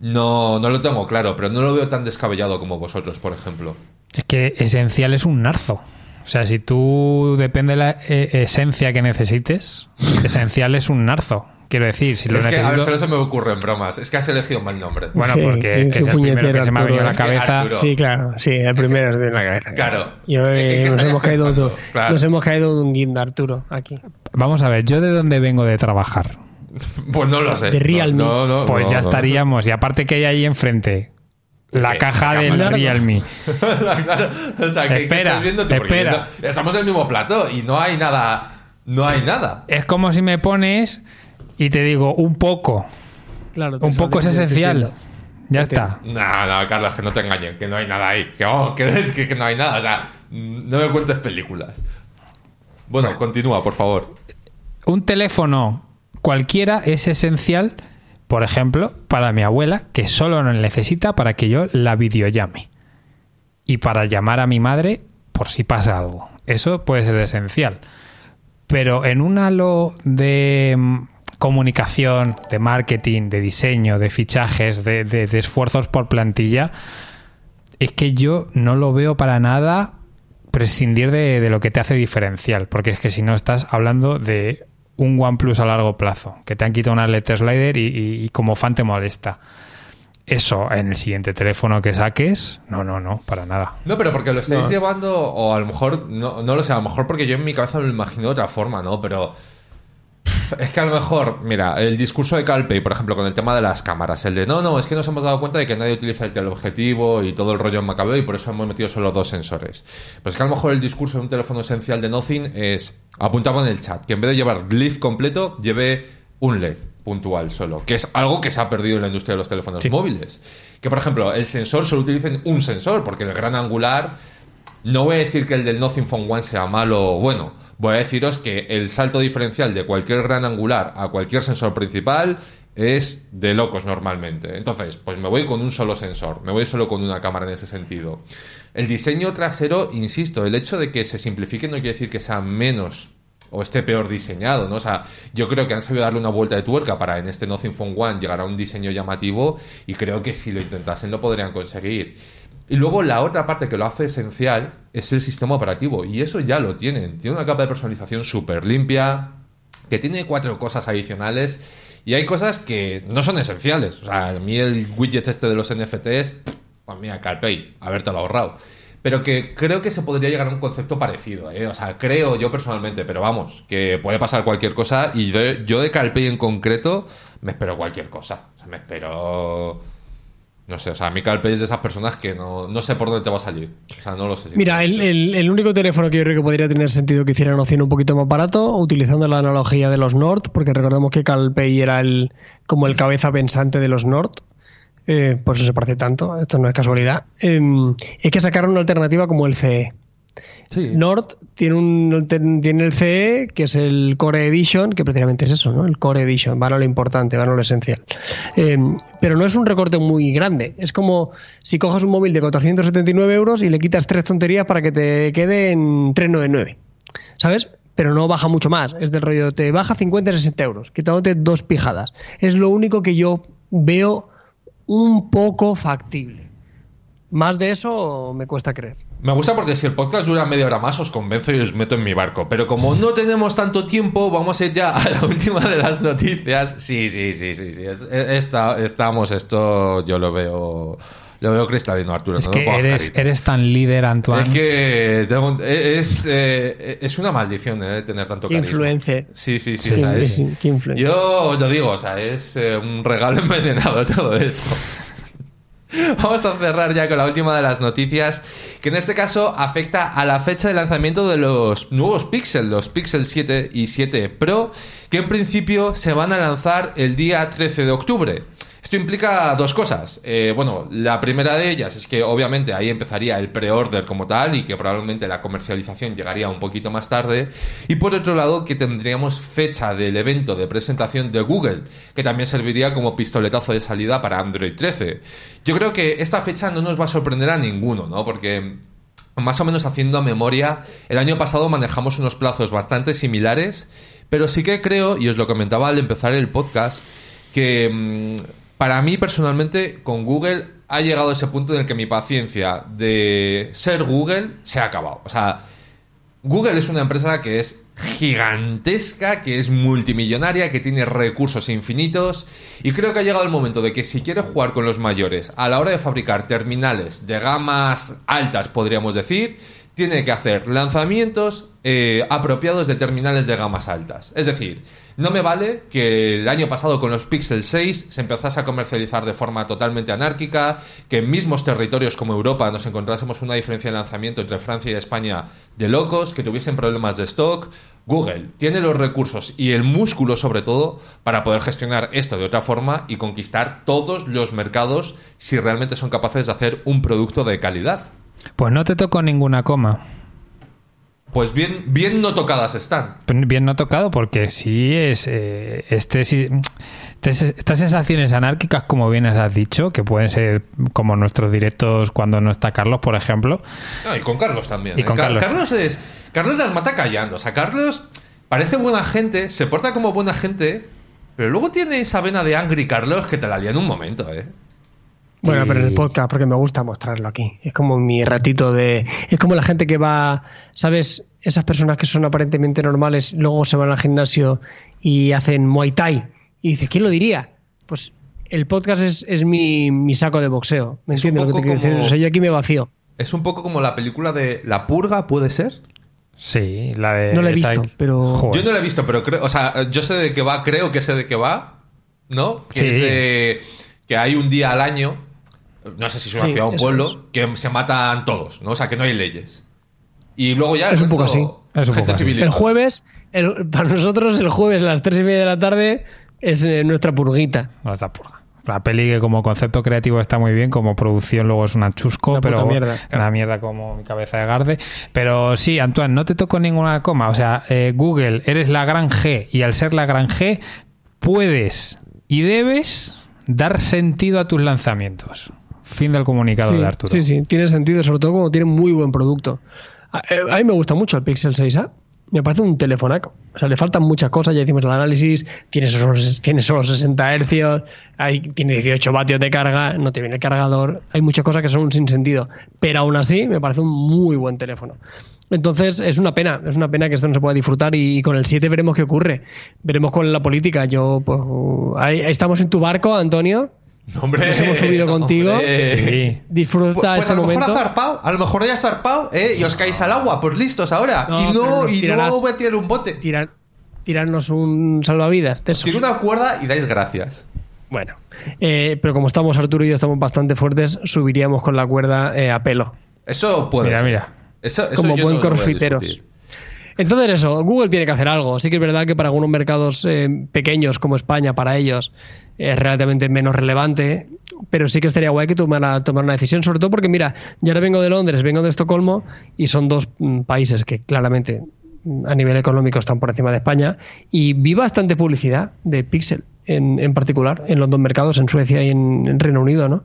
Speaker 1: no, no lo tengo claro, pero no lo veo tan descabellado como vosotros, por ejemplo.
Speaker 2: Es que esencial es un narzo. O sea, si tú depende de la eh, esencia que necesites, esencial es un narzo. Quiero decir, si lo
Speaker 1: es que a ver, solo se me ocurren bromas. Es que has elegido mal nombre.
Speaker 2: Bueno,
Speaker 3: Sí,
Speaker 2: porque que es el primero que se me ha venido a la
Speaker 1: ¿eh?
Speaker 2: cabeza.
Speaker 1: Arturo.
Speaker 3: Sí, claro, sí, el primero es de la cabeza.
Speaker 1: Claro.
Speaker 3: Yo,
Speaker 1: ¿En
Speaker 3: eh, nos, hemos caído?
Speaker 1: Claro.
Speaker 3: nos hemos caído de un guinda, Arturo, aquí.
Speaker 2: Vamos a ver, yo de dónde vengo de trabajar.
Speaker 1: Pues no lo sé.
Speaker 3: De Realme.
Speaker 1: No, no, no,
Speaker 2: Pues
Speaker 1: no,
Speaker 2: ya
Speaker 1: no.
Speaker 2: estaríamos. Y aparte que hay ahí enfrente la
Speaker 1: ¿Qué?
Speaker 2: caja
Speaker 1: La
Speaker 2: del
Speaker 3: cámara.
Speaker 2: Realme.
Speaker 1: claro. O sea, ¿qué, qué
Speaker 2: Espera,
Speaker 1: estás viendo tú? Porque
Speaker 2: espera.
Speaker 1: no- estamos en el mismo plato y no hay nada. No hay nada.
Speaker 2: Es como si me pones y te digo un poco.
Speaker 3: Claro,
Speaker 2: Un poco es esencial. Ya está.
Speaker 1: No, no, Carlos, que no te engañen, que no hay nada ahí. Que, vamos, que, que- que no hay nada. O sea, no me cuentes películas. Bueno, continúa, por favor.
Speaker 2: Un teléfono cualquiera es esencial, por ejemplo, para mi abuela, que solo lo necesita para que yo la videollame. Y para llamar a mi madre por si pasa algo. Eso puede ser esencial. Pero en un halo de mm, comunicación, de marketing, de diseño, de fichajes, de, esfuerzos por plantilla, es que yo no lo veo para nada prescindir de lo que te hace diferencial, porque es que si no estás hablando de un OnePlus a largo plazo, que te han quitado una LED slider y, y- y como fan te molesta. Eso en el siguiente teléfono que saques, no, no, no, para nada.
Speaker 1: No, pero porque lo estáis
Speaker 3: No.
Speaker 1: llevando, o a lo mejor, no, no lo sé, a lo mejor porque yo en mi cabeza lo imagino de otra forma, ¿no? Pero es que a lo mejor, mira, el discurso de Calpey, por ejemplo, con el tema de las cámaras, el de no, no, es que nos hemos dado cuenta de que nadie utiliza el teleobjetivo y todo el rollo en Macabeo y por eso hemos metido solo dos sensores. Pues es que a lo mejor el discurso de un teléfono esencial de Nothing es, apuntaba en el chat, que en vez de llevar GLIF completo, lleve un LED puntual solo, que es algo que se ha perdido en la industria de los teléfonos
Speaker 2: Sí.
Speaker 1: móviles. Que, por ejemplo, el sensor solo utilicen un sensor, porque el gran angular no voy a decir que el del Nothing Phone One sea malo o bueno. Voy a deciros que el salto diferencial de cualquier gran angular a cualquier sensor principal es de locos normalmente. Entonces, pues me voy con un solo sensor, me voy solo con una cámara en ese sentido. El diseño trasero, insisto, el hecho de que se simplifique no quiere decir que sea menos o esté peor diseñado, ¿no? O sea, yo creo que han sabido darle una vuelta de tuerca para en este Nothing Phone One llegar a un diseño llamativo y creo que si lo intentasen lo podrían conseguir. Y luego la otra parte que lo hace esencial es el sistema operativo y eso ya lo tienen. Tiene una capa de personalización súper limpia, que tiene cuatro cosas adicionales y hay cosas que no son esenciales. O sea, a mí el widget este de los NFTs, pues mira, CarPay, habértelo ahorrado. Pero que creo que se podría llegar a un concepto parecido, ¿eh? O sea, creo yo personalmente, pero vamos, que puede pasar cualquier cosa y yo, yo de CarPay en concreto me espero cualquier cosa. O sea, me espero... No sé, o sea, a mí CarPay es de esas personas que no, no sé por dónde te va a salir. O sea, no lo sé.
Speaker 3: Mira, el, el- el único teléfono que yo creo que podría tener sentido que hiciera opción un poquito más barato, utilizando la analogía de los Nord, porque recordemos que CalPay era el como el cabeza pensante de los Nord. eh, por eso se parece tanto, esto no es casualidad. eh, es que sacaron una alternativa como el CE. Nord tiene, un, el CE, que es el Core Edition, que precisamente es eso, ¿no? El Core Edition, va a lo importante, va a lo esencial. Eh, pero no es un recorte muy grande. Es como si coges un móvil de 479 euros y le quitas tres tonterías para que te quede en 399. ¿Sabes? Pero no baja mucho más. Es del rollo, te baja 50 60 euros, quitándote dos pijadas. Es lo único que yo veo un poco factible. Más de eso me cuesta creer.
Speaker 1: Me gusta porque si el podcast dura media hora más os convenzo y os meto en mi barco. Pero como no tenemos tanto tiempo, vamos a ir ya a la última de las noticias. Sí, sí, sí, sí, sí. Es- es- esta- estamos, esto yo lo veo, lo veo cristalino, Arturo.
Speaker 2: Es
Speaker 1: no
Speaker 2: que eres, eres tan líder, Antoine.
Speaker 1: Es que tengo- es, eh, es una maldición eh, tener tanto carisma.
Speaker 3: influencer.
Speaker 1: Sí, sí, sí.
Speaker 3: Sí,
Speaker 1: o sea,
Speaker 3: sí,
Speaker 1: es-
Speaker 3: sí, qué influencia.
Speaker 1: yo os lo digo, o sea, es eh, un regalo envenenado todo esto. Vamos a cerrar ya con la última de las noticias, que en este caso afecta a la fecha de lanzamiento de los nuevos Pixel, los Pixel 7 y 7 Pro, que en principio se van a lanzar el día 13 de octubre. Esto implica dos cosas. Eh, bueno, la primera de ellas es que obviamente ahí empezaría el pre-order como tal y que probablemente la comercialización llegaría un poquito más tarde. Y por otro lado, que tendríamos fecha del evento de presentación de Google, que también serviría como pistoletazo de salida para Android 13. Yo creo que esta fecha no nos va a sorprender a ninguno, ¿no? Porque más o menos haciendo memoria, el año pasado manejamos unos plazos bastante similares, pero sí que creo, y os lo comentaba al empezar el podcast, que mm, para mí personalmente con Google ha llegado ese punto en el que mi paciencia de ser Google se ha acabado. O sea, Google es una empresa que es gigantesca, que es multimillonaria, que tiene recursos infinitos y creo que ha llegado el momento de que si quiere jugar con los mayores a la hora de fabricar terminales de gamas altas, podríamos decir, tiene que hacer lanzamientos eh, apropiados de terminales de gamas altas. Es decir, no me vale que el año pasado con los Pixel 6 se empezase a comercializar de forma totalmente anárquica, que en mismos territorios como Europa nos encontrásemos una diferencia de lanzamiento entre Francia y España de locos, que tuviesen problemas de stock. Google tiene los recursos y el músculo sobre todo para poder gestionar esto de otra forma y conquistar todos los mercados si realmente son capaces de hacer un producto de calidad.
Speaker 2: Pues no te toco ninguna coma.
Speaker 1: Pues bien, bien no tocadas están.
Speaker 2: Bien no tocado porque sí es eh, este, sí- estas sensaciones anárquicas, como bien has dicho, que pueden ser como nuestros directos cuando no está Carlos, por ejemplo.
Speaker 1: Y con Carlos también.
Speaker 2: Y
Speaker 1: ¿eh?
Speaker 2: con
Speaker 1: Ca-
Speaker 2: Carlos.
Speaker 1: es. Carlos las mata callando. O sea, Carlos parece buena gente, se porta como buena gente, pero luego tiene esa vena de Angry Carlos que te la lía en un momento, ¿eh?
Speaker 3: Bueno, pero en el podcast, porque me gusta mostrarlo aquí. Es como mi ratito de. Es como la gente que va. ¿Sabes? Esas personas que son aparentemente normales, luego se van al gimnasio y hacen Muay Thai. Y dices, ¿quién lo diría? Pues el podcast es, es mi, mi saco de boxeo. ¿Me entiendes lo que te quiero decir? O sea, yo aquí me vacío.
Speaker 1: Es un poco como la película de La Purga, ¿puede ser?
Speaker 2: Sí, la de.
Speaker 3: No la he visto, pero-
Speaker 2: Joder.
Speaker 1: Yo no la he visto, pero creo. O sea, yo sé de qué va, creo que sé de qué va, ¿no? Que
Speaker 2: Sí.
Speaker 1: es de. Que hay un día al año, no sé si es una
Speaker 3: Sí,
Speaker 1: ciudad o un pueblo, que se matan todos, ¿no? O sea, que no hay leyes. Y luego ya el
Speaker 3: Es un poco así.
Speaker 2: Es un
Speaker 1: gente
Speaker 2: poco así.
Speaker 1: civilizada.
Speaker 3: El jueves, el- para nosotros, el jueves a las tres y media de la tarde es eh, nuestra purguita.
Speaker 2: No está purga. La peli que como concepto creativo está muy bien, como producción luego es una chusco,
Speaker 3: Una
Speaker 2: pero
Speaker 3: mierda, claro.
Speaker 2: una mierda como mi cabeza de garde. Pero sí, Antoine, no te toco ninguna coma. O sea, eh, Google, eres la gran G y al ser la gran G puedes y debes dar sentido a tus lanzamientos. Fin del comunicado
Speaker 3: Sí,
Speaker 2: de Arturo.
Speaker 3: sí, sí, tiene sentido, sobre todo como tiene muy buen producto. A, eh, a mí me gusta mucho el Pixel 6A. Me parece un telefonaco. O sea, le faltan muchas cosas. Ya hicimos el análisis. Tiene solo, tiene solo 60 hercios. Hay, tiene 18 vatios de carga. No te viene el cargador. Hay muchas cosas que son un sinsentido. Pero aún así, me parece un muy buen teléfono. Entonces, es una pena. Es una pena que esto no se pueda disfrutar. Y, y con el 7 veremos qué ocurre. Veremos con la política. Yo, pues. uh, ahí- ahí estamos en tu barco, Antonio.
Speaker 1: No, hombre,
Speaker 3: Nos hemos subido contigo.
Speaker 2: Sí.
Speaker 3: Disfruta
Speaker 1: Pues,
Speaker 3: este
Speaker 1: a lo mejor ha zarpado, a lo mejor haya zarpado, ¿eh? Y os caéis al agua, pues listos ahora.
Speaker 3: No,
Speaker 1: y no, y
Speaker 3: tirarás-
Speaker 1: no voy a tirar un bote.
Speaker 3: tirar, tirarnos un salvavidas.
Speaker 1: Tiro una cuerda y dais gracias.
Speaker 3: Bueno, eh, pero como estamos Arturo y yo estamos bastante fuertes, subiríamos con la cuerda eh, a pelo.
Speaker 1: Eso puede
Speaker 2: Mira,
Speaker 1: ser.
Speaker 2: mira.
Speaker 1: Eso, eso
Speaker 3: Como buen crossfiteros.
Speaker 1: discutir.
Speaker 3: Entonces eso, Google tiene que hacer algo. Sí que es verdad que para algunos mercados eh, pequeños como España, para ellos, es relativamente menos relevante, pero sí que estaría guay que tomara, tomara una decisión, sobre todo porque mira, yo ahora vengo de Londres, vengo de Estocolmo y son dos mm, países que claramente mm, a nivel económico están por encima de España y vi bastante publicidad de Pixel en, en particular en los dos mercados, en Suecia y en, Reino Unido, ¿no?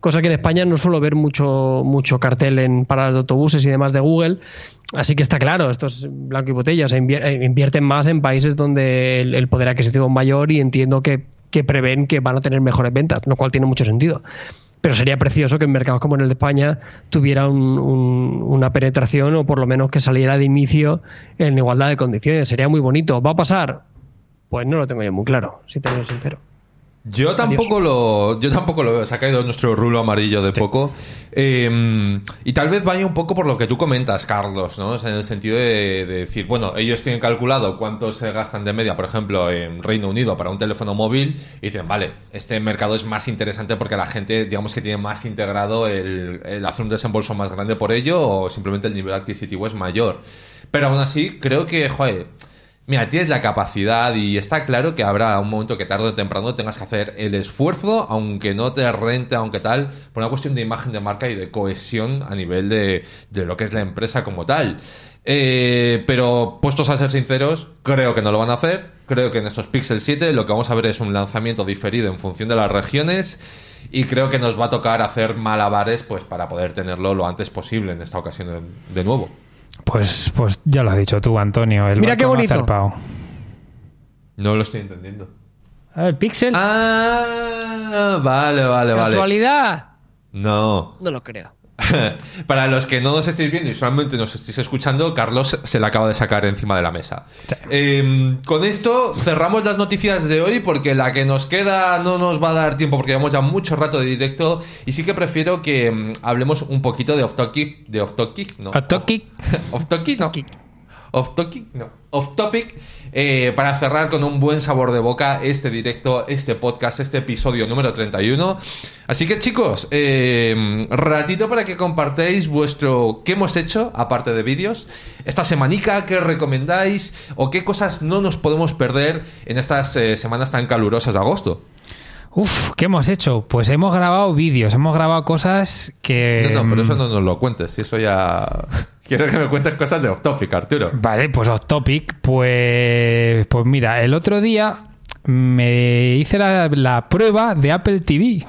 Speaker 3: Cosa que en España no suelo ver mucho, mucho cartel en paradas de autobuses y demás de Google. Así que está claro, esto es blanco y botella. O sea, eh, invierten más en países donde el poder adquisitivo es mayor y entiendo que, que prevén que van a tener mejores ventas, lo cual tiene mucho sentido. Pero sería precioso que en mercados como en el de España tuviera un- un- una penetración o por lo menos que saliera de inicio en igualdad de condiciones. Sería muy bonito. ¿Va a pasar? Pues no lo tengo yo muy claro, si te soy sincero.
Speaker 1: Yo tampoco lo, yo tampoco lo veo. Se ha caído nuestro rulo amarillo de poco. Eh, y tal vez vaya un poco por lo que tú comentas, Carlos, ¿no? O sea, en el sentido de, de decir, bueno, ellos tienen calculado cuánto se gastan de media, por ejemplo, en Reino Unido para un teléfono móvil, y dicen, vale, este mercado es más interesante porque la gente, digamos que tiene más integrado el, el hacer un desembolso más grande por ello, o simplemente el nivel adquisitivo es mayor. Pero aún así, creo que, joder, mira, tienes la capacidad y está claro que habrá un momento que tarde o temprano tengas que hacer el esfuerzo, aunque no te rente, aunque tal, por una cuestión de imagen de marca y de cohesión a nivel de, de lo que es la empresa como tal. Eh, pero puestos a ser sinceros, creo que no lo van a hacer. Creo que en estos Pixel 7 lo que vamos a ver es un lanzamiento diferido en función de las regiones. Y creo que nos va a tocar hacer malabares pues para poder tenerlo lo antes posible en esta ocasión de, de nuevo.
Speaker 2: Pues, pues ya lo has dicho tú, Antonio. El
Speaker 3: Mira qué
Speaker 2: no
Speaker 3: bonito.
Speaker 1: No lo estoy entendiendo.
Speaker 2: A ver, Pixel.
Speaker 1: Ah, vale, vale, vale.
Speaker 3: ¿Casualidad?
Speaker 1: No.
Speaker 3: No lo creo.
Speaker 1: Para los que no nos estéis viendo y solamente nos estéis escuchando, Carlos se la acaba de sacar encima de la mesa. Eh, con esto cerramos las noticias de hoy porque la que nos queda no nos va a dar tiempo porque llevamos ya mucho rato de directo y sí que prefiero que mm, hablemos un poquito de off topic, de off topic, no.
Speaker 2: Off topic.
Speaker 1: Off topic, no. Off topic, no. Off topic, eh, para cerrar con un buen sabor de boca este directo, este podcast, este episodio número 31. Así que chicos, eh, ratito para que compartáis vuestro qué hemos hecho, aparte de vídeos, esta semanica, qué recomendáis o qué cosas no nos podemos perder en estas eh, semanas tan calurosas de agosto.
Speaker 2: Uf, ¿qué hemos hecho? Pues hemos grabado vídeos, hemos grabado cosas que...
Speaker 1: No, no, pero eso no nos lo cuentes, eso ya... Quiero que me cuentes cosas de off topic, Arturo.
Speaker 2: Vale, pues off topic, pues, pues mira, el otro día me hice la, la prueba de Apple TV.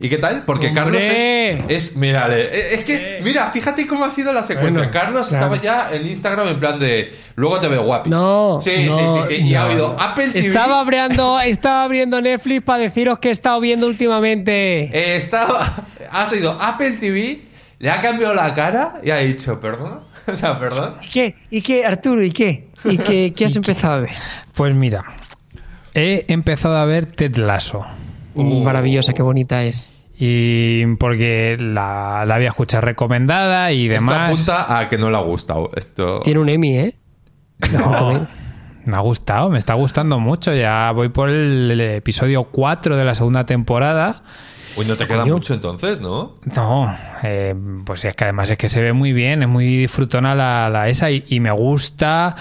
Speaker 1: ¿Y qué tal? Porque
Speaker 3: ¡Hombre!
Speaker 1: Carlos es, es- Mírale, es que, mira, fíjate cómo ha sido la secuencia.
Speaker 2: Bueno,
Speaker 1: Carlos
Speaker 2: claro.
Speaker 1: estaba ya en Instagram en plan de. Luego te veo guapi.
Speaker 3: No.
Speaker 1: Sí,
Speaker 3: no,
Speaker 1: sí, sí, sí. Y ha oído Apple TV.
Speaker 3: Estaba abriendo, estaba abriendo Netflix para deciros que he estado viendo últimamente.
Speaker 1: eh, estaba, has oído Apple TV, le ha cambiado la cara y ha dicho, perdón. O sea, perdón.
Speaker 3: ¿Y qué? ¿Y qué, Arturo? ¿Y qué? ¿Y qué, qué has empezado a ver?
Speaker 2: Pues mira, he empezado a ver Ted Lasso.
Speaker 1: Uh.
Speaker 3: Maravillosa, qué bonita es.
Speaker 2: Y porque la, la había escuchado recomendada y
Speaker 1: Esto
Speaker 2: demás.
Speaker 1: apunta a que no le ha gustado. Esto.
Speaker 3: Tiene un Emmy, ¿eh?
Speaker 2: No, me ha gustado, me está gustando mucho. Ya voy por el, el episodio 4 de la segunda temporada.
Speaker 1: Uy, no te queda
Speaker 3: Coño.
Speaker 1: mucho entonces, ¿no?
Speaker 2: No, eh, pues es que además es que se ve muy bien, es muy disfrutona la, la esa y, y me gusta.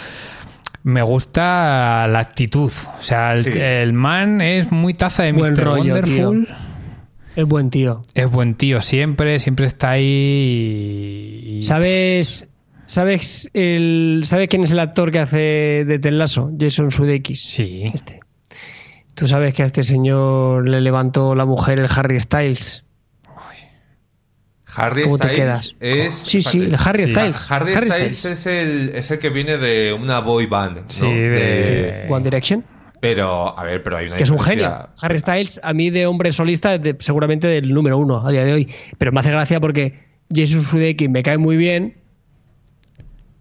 Speaker 2: Me gusta la actitud. O sea, el,
Speaker 1: Sí.
Speaker 2: el man es muy taza de
Speaker 3: Buen
Speaker 2: Mr.
Speaker 3: rollo,
Speaker 2: Wonderful.
Speaker 3: tío. Es buen tío.
Speaker 2: Es buen tío siempre, siempre está ahí. y-
Speaker 3: ¿Sabes, sabes, el, ¿sabes quién es el actor que hace de Ted Lasso? Jason Sudeikis.
Speaker 2: Sí.
Speaker 3: Este. Tú sabes que a este señor le levantó la mujer el Harry Styles.
Speaker 1: Harry
Speaker 3: ¿Cómo te
Speaker 1: Styles
Speaker 3: quedas?
Speaker 1: es.
Speaker 3: Sí, sí, el. Harry
Speaker 2: Sí.
Speaker 3: Styles.
Speaker 1: Harry,
Speaker 3: Harry
Speaker 1: Styles, es el, es el que viene de una boy band. ¿no?
Speaker 2: Sí, de-
Speaker 3: One Direction.
Speaker 1: Pero, a ver, pero hay una
Speaker 3: que es un genio. Harry Styles, a mí de hombre solista, es de- seguramente del número uno a día de hoy. Pero me hace gracia porque Jason Sudeikis me cae muy bien.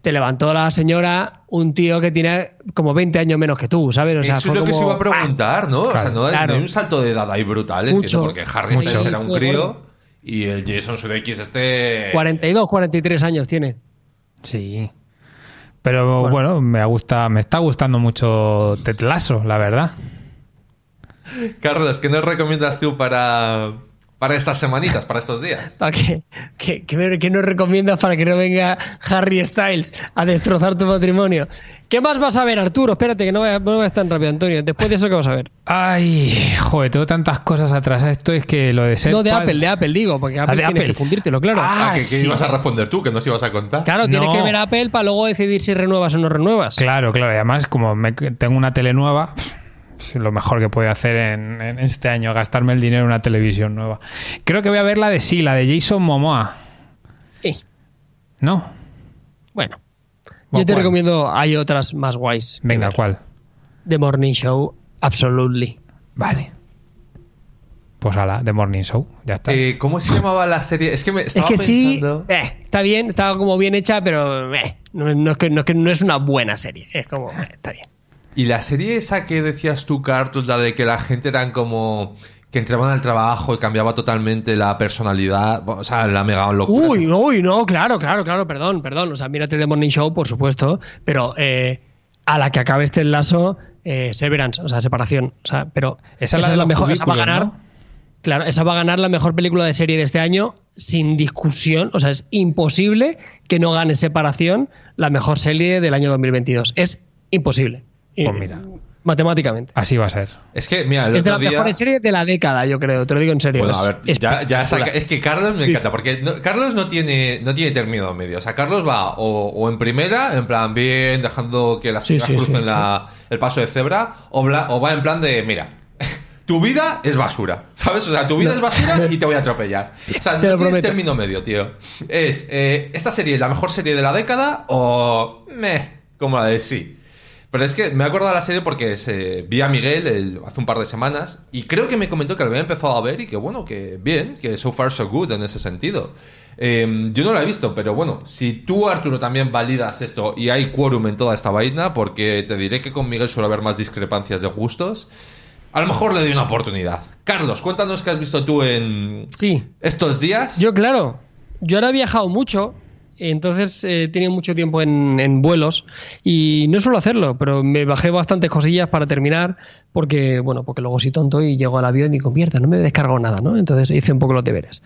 Speaker 3: Te levantó la señora un tío que tiene como 20 años menos que tú, ¿sabes? O sea,
Speaker 1: Eso es lo que se iba a preguntar, ¿no? o sea, no hay,
Speaker 3: claro.
Speaker 1: no hay un salto de edad ahí brutal,
Speaker 3: Mucho.
Speaker 1: entiendo, porque Harry
Speaker 2: Mucho.
Speaker 1: Era un crío
Speaker 3: bueno.
Speaker 1: y el Jason Sudeikis este...
Speaker 3: 42, 43 años tiene.
Speaker 2: Sí. Pero bueno, me gusta, me está gustando mucho Ted Lasso, la verdad.
Speaker 1: Carlos, ¿qué nos recomiendas tú para, para estas semanitas, para estos días?
Speaker 3: ¿Para qué? ¿Qué, qué qué nos recomiendas para que no venga Harry Styles a destrozar tu patrimonio? ¿Qué más vas a ver, Arturo? Espérate, que no vayas no vayas tan rápido, Antonio. Después de eso, ¿qué vas a ver?
Speaker 2: Ay, joder, tengo tantas cosas atrás. Esto es que lo de ser
Speaker 3: no, de
Speaker 2: padre-
Speaker 3: Apple, de Apple, digo, porque Apple
Speaker 2: de
Speaker 3: tiene
Speaker 2: Apple.
Speaker 3: que fundírtelo, claro.
Speaker 2: Ah,
Speaker 1: Ah, que, que
Speaker 2: sí.
Speaker 1: ibas a responder tú, que nos ibas a contar.
Speaker 3: Claro, tienes
Speaker 2: No.
Speaker 3: que ver Apple para luego decidir si renuevas o no renuevas.
Speaker 2: Claro, claro. Y además, como me- tengo una tele nueva, es lo mejor que puedo hacer en, en este año, gastarme el dinero en una televisión nueva. Creo que voy a ver la de sí, la de Jason Momoa.
Speaker 3: Sí,
Speaker 2: ¿No?
Speaker 3: bueno.
Speaker 2: ¿O
Speaker 3: Yo te
Speaker 2: cuál?
Speaker 3: recomiendo, hay otras más guays.
Speaker 2: Venga. ¿cuál?
Speaker 3: The Morning Show, absolutely.
Speaker 2: Vale. Pues ala, The Morning Show, ya está.
Speaker 1: Eh, ¿Cómo se llamaba la serie? Es que me
Speaker 3: Es
Speaker 1: estaba
Speaker 3: sí,
Speaker 1: pensando...
Speaker 3: eh, está bien, está como bien hecha, pero eh, no, no es que, no, es que no es una buena serie. Es como, eh, está bien.
Speaker 1: Y la serie esa que decías tú, Carlos, la de que la gente eran como... Que entraban al trabajo y cambiaba totalmente la personalidad. O sea, la mega locura.
Speaker 3: Uy, uy, no, claro, claro, claro, perdón, perdón. O sea, mírate The Morning Show, por supuesto, pero eh, a la que acabe este lazo, eh, Severance, o sea, separación. O sea, pero
Speaker 2: Esa es la
Speaker 3: mejor, esa va a ganar.
Speaker 2: ¿no?
Speaker 3: Claro, esa va a ganar la mejor película de serie de este año sin discusión. O sea, es imposible que no gane separación la mejor serie del año 2022. Es imposible.
Speaker 2: Pues
Speaker 3: Eh,
Speaker 2: mira.
Speaker 3: Matemáticamente.
Speaker 2: Así va a ser.
Speaker 1: Es que, mira, el
Speaker 3: Es de las
Speaker 1: día...
Speaker 3: mejores series de la década, yo creo, te lo digo en serio.
Speaker 1: Bueno, a
Speaker 3: Es
Speaker 1: ver, ya, ya saca- es que Carlos me encanta,
Speaker 3: sí.
Speaker 1: porque no- Carlos no tiene, no tiene término medio. O sea, Carlos va o, o en primera, en plan bien, dejando que las
Speaker 3: Sí,
Speaker 1: crucen
Speaker 3: sí.
Speaker 1: la- el paso de cebra, o, bla- o va en plan de, mira, tu vida es basura, ¿sabes? O sea, tu vida es basura y te voy a atropellar. O sea, no
Speaker 3: Te
Speaker 1: tienes
Speaker 3: prometo.
Speaker 1: término medio, tío. Es, eh, ¿esta serie es la mejor serie de la década o meh, como la de sí? Pero es que me he acordado de la serie porque se, vi a Miguel el- hace un par de semanas y creo que me comentó que lo había empezado a ver y que bueno, que bien, que so far so good en ese sentido. Eh, yo no la he visto, pero bueno, si tú Arturo también validas esto y hay quórum en toda esta vaina, porque te diré que con Miguel suele haber más discrepancias de gustos, a lo mejor le doy una oportunidad. Carlos, cuéntanos qué has visto tú en
Speaker 3: Sí.
Speaker 1: estos días.
Speaker 3: Yo, claro, yo ahora he viajado mucho, entonces eh, tenido mucho tiempo en, en vuelos y no suelo hacerlo, pero me bajé bastantes cosillas para terminar porque, bueno, porque luego soy tonto y llego al avión y digo, mierda, no me he nada, ¿no? Entonces hice un poco los deberes.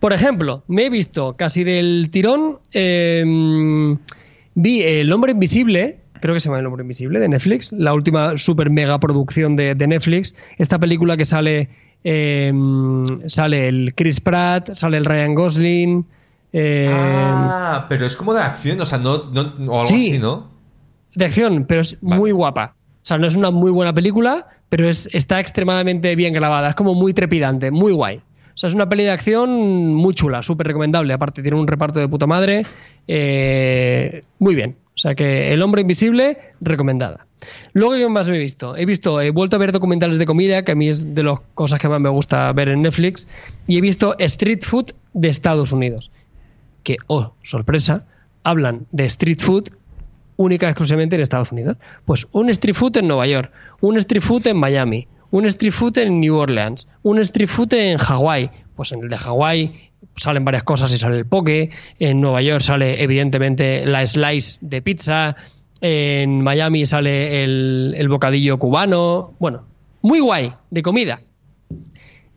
Speaker 3: Por ejemplo, me he visto casi del tirón, eh, vi El Hombre Invisible, creo que se llama El Hombre Invisible, de Netflix, la última super mega producción de, Netflix, esta película que sale, eh, sale el Chris Pratt, sale el Ryan Gosling, eh,
Speaker 1: Ah, pero es como de acción, o sea, no, no o algo
Speaker 3: Sí.
Speaker 1: así, ¿no?
Speaker 3: de acción, pero es
Speaker 1: Vale.
Speaker 3: muy guapa. O sea, no es una muy buena película, pero es, está extremadamente bien grabada. Es como muy trepidante, muy guay. O sea, es una peli de acción muy chula, súper recomendable. Aparte, tiene un reparto de puta madre. eh, muy bien. O sea que El Hombre Invisible, recomendada. Luego, ¿qué más me he visto? He visto, he vuelto a ver documentales de comida, que a mí es de las cosas que más me gusta ver en Netflix. Y he visto Street Food de Estados Unidos. Que, oh, sorpresa, hablan de street food única y exclusivamente en Estados Unidos. Pues un street food en Nueva York, un street food en Miami, un street food en New Orleans, un street food en Hawái. Pues en el de Hawái salen varias cosas y sale el poke. En Nueva York sale evidentemente la slice de pizza. En Miami sale el, el bocadillo cubano. Bueno, muy guay de comida.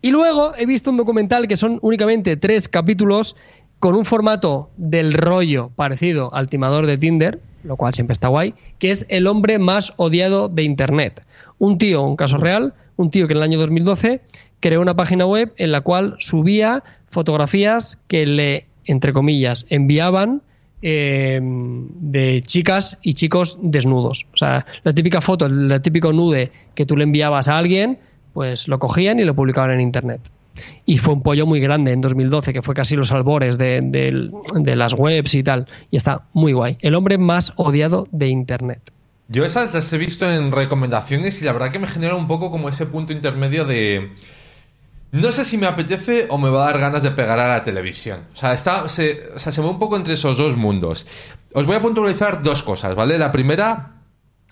Speaker 3: Y luego he visto un documental que son únicamente tres capítulos con un formato del rollo parecido al timador de Tinder, lo cual siempre está guay, que es el hombre más odiado de Internet. Un tío, un caso real, un tío que en el año 2012 creó una página web en la cual subía fotografías que le, entre comillas, enviaban eh, de chicas y chicos desnudos. O sea, la típica foto, el típico nude que tú le enviabas a alguien, pues lo cogían y lo publicaban en Internet. Y fue un pollo muy grande en 2012, que fue casi los albores de, de- las webs y tal. Y está muy guay. El hombre más odiado de Internet.
Speaker 1: Yo esas las he visto en recomendaciones y la verdad que me genera un poco como ese punto intermedio de... No sé si me apetece o me va a dar ganas de pegar a la televisión. O sea, está, se, o sea, se mueve un poco entre esos dos mundos. Os voy a puntualizar dos cosas, ¿vale? La primera,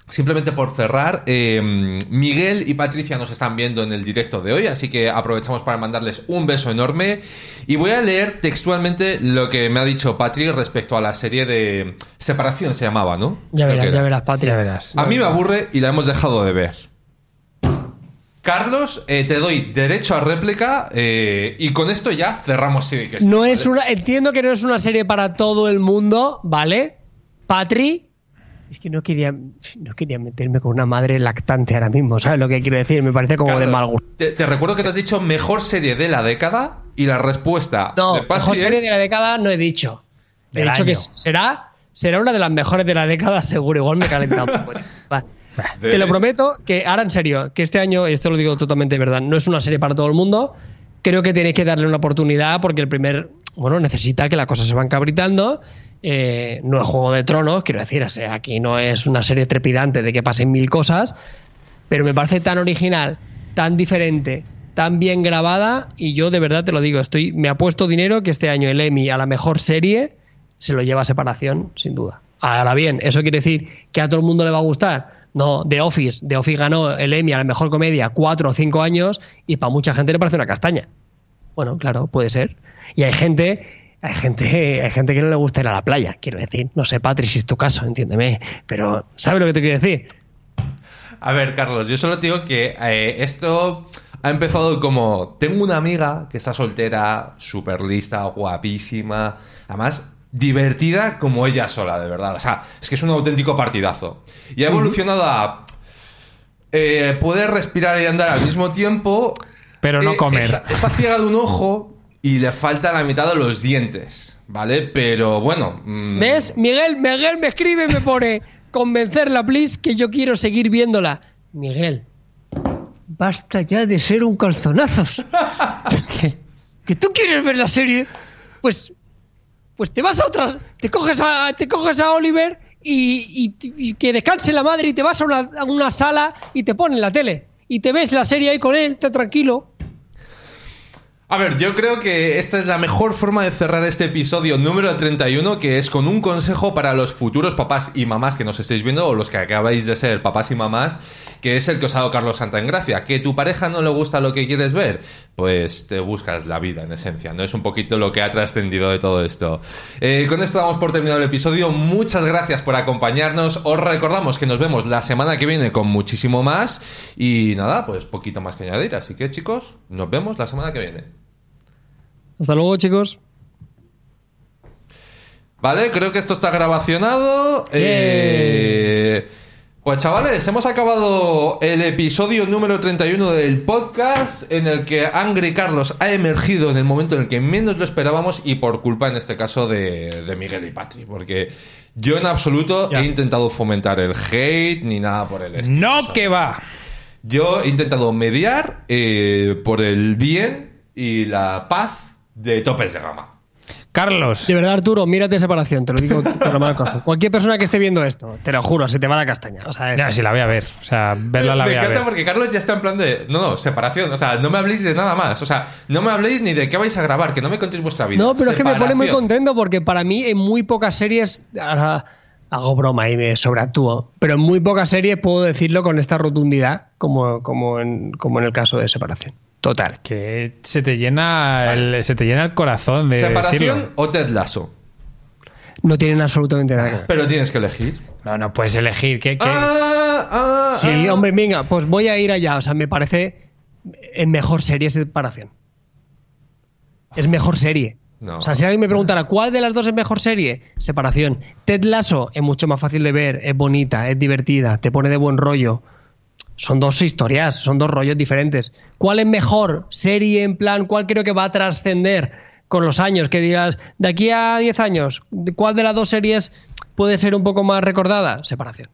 Speaker 1: simplemente por cerrar, eh, Miguel y Patricia nos están viendo en el directo de hoy, así que aprovechamos para mandarles un beso enorme. Y voy a leer textualmente lo que me ha dicho Patri respecto a la serie de Separación, se llamaba, ¿no?
Speaker 3: Ya verás, ya verás, Patria.
Speaker 2: Ya verás.
Speaker 1: A mí me aburre y la hemos dejado de ver. Carlos, eh, te doy derecho a réplica eh, y con esto ya cerramos sí que sí,
Speaker 3: No
Speaker 1: ¿vale?
Speaker 3: es una, entiendo que no es una serie para todo el mundo, ¿vale? Patri. Es que no quería, no quería meterme con una madre lactante ahora mismo, ¿sabes lo que quiero decir? Me parece como de mal gusto.
Speaker 1: Te, te recuerdo que te has dicho mejor serie de la década y la respuesta
Speaker 3: No,
Speaker 1: de
Speaker 3: mejor
Speaker 1: es-
Speaker 3: serie de la década no he dicho. He dicho que será, será una de las mejores de la década, seguro. Igual me he calentado un poco. Va.
Speaker 1: De-
Speaker 3: Te lo prometo que ahora en serio, que este año, y esto lo digo totalmente de verdad, no es una serie para todo el mundo. Creo que tenéis que darle una oportunidad porque el primer, bueno, necesita que las cosas se van cabritando. Eh, no es Juego de Tronos, quiero decir, aquí no es una serie trepidante de que pasen mil cosas, pero me parece tan original, tan diferente, tan bien grabada y yo de verdad te lo digo, estoy me apuesto dinero que este año el Emmy a la mejor serie se lo lleva a separación, sin duda. Ahora bien, ¿eso quiere decir que a todo el mundo le va a gustar? No, The Office. The Office ganó el Emmy a la mejor comedia cuatro o cinco años y para mucha gente le parece una castaña. Bueno, claro, puede ser. Y hay gente, hay gente, hay gente que no le gusta ir a la playa, quiero decir. No sé, Patrick, si es tu caso, entiéndeme. Pero, ¿sabes lo que te quiero decir?
Speaker 1: A ver, Carlos, yo solo te digo que eh, esto ha empezado como... Tengo una amiga que está soltera, súper lista, guapísima. Además, divertida como ella sola, de verdad. O sea, es que es un auténtico partidazo. Y ha evolucionado a eh, poder respirar y andar al mismo tiempo.
Speaker 2: Pero no
Speaker 1: Eh,
Speaker 2: comer.
Speaker 1: Está, está ciega de un ojo y le falta la mitad de los dientes, ¿vale? Pero bueno. mm,
Speaker 3: ¿Ves? Miguel, Miguel me escribe y me pone convencerla, please, que yo quiero seguir viéndola. Miguel, basta ya de ser un calzonazos. que, que tú quieres ver la serie, pues, pues te vas a otras, te coges a, te coges a Oliver y, y- que descanse la madre y te vas a una, a una sala y te ponen la tele y te ves la serie ahí con él, está tranquilo.
Speaker 1: A ver, yo creo que esta es la mejor forma de cerrar este episodio número 31, que es con un consejo para los futuros papás y mamás que nos estéis viendo, o los que acabáis de ser papás y mamás, que es el que os ha dado Carlos Santa en Gracia. Que tu pareja no le gusta lo que quieres ver, pues te buscas la vida, en esencia. No es un poquito lo que ha trascendido de todo esto. Eh, con esto damos por terminado el episodio. Muchas gracias por acompañarnos. Os recordamos que nos vemos la semana que viene con muchísimo más. Y nada, pues poquito más que añadir. Así que chicos, nos vemos la semana que viene.
Speaker 3: Hasta luego, chicos.
Speaker 1: Vale, creo que esto está grabacionado. Eh, pues chavales, hemos acabado el episodio número 31 del podcast en el que Angry Carlos ha emergido en el momento en el que menos lo esperábamos y por culpa en este caso de, de Miguel y Patri, porque yo en absoluto he intentado fomentar el hate ni nada por el estilo.
Speaker 2: No
Speaker 1: ¿sabes?
Speaker 2: que va.
Speaker 1: Yo he intentado mediar eh, por el bien y la paz de topes de gama.
Speaker 2: Carlos,
Speaker 3: De verdad, Arturo, mírate separación, te lo digo con la mala cosa. Cualquier persona que esté viendo esto, te lo juro, se te va la castaña. O sea, es-
Speaker 2: ya, si la voy a ver. O sea, verla la
Speaker 1: me
Speaker 2: voy a
Speaker 1: encanta
Speaker 2: ver.
Speaker 1: porque Carlos ya está en plan de. No, no, separación. O sea, no me habléis de nada más. O sea, no me habléis ni de qué vais a grabar, que no me contéis vuestra vida.
Speaker 3: No, pero es que me pone muy contento porque para mí en muy pocas series, ahora hago broma y me sobreactúo, pero en muy pocas series puedo decirlo con esta rotundidad como, como, en, como en el caso de separación. Total.
Speaker 2: Que se te llena el, se te llena el corazón de
Speaker 1: ¿Separación
Speaker 2: decirlo.
Speaker 1: o Ted Lasso?
Speaker 3: No tienen absolutamente nada ver.
Speaker 1: Pero tienes que elegir.
Speaker 2: No, no puedes elegir. ¿Qué, qué?
Speaker 1: Ah, ah,
Speaker 3: Sí,
Speaker 1: ah.
Speaker 3: hombre, venga, pues voy a ir allá. O sea, me parece en mejor serie separación. Es mejor serie.
Speaker 1: No.
Speaker 3: O sea, si alguien me preguntara cuál de las dos es mejor serie, separación. Ted Lasso es mucho más fácil de ver, es bonita, es divertida, te pone de buen rollo. Son dos historias, son dos rollos diferentes. ¿Cuál es mejor serie en plan? ¿Cuál creo que va a trascender con los años? Que digas, de aquí a 10 años, ¿cuál de las dos series puede ser un poco más recordada? Separación.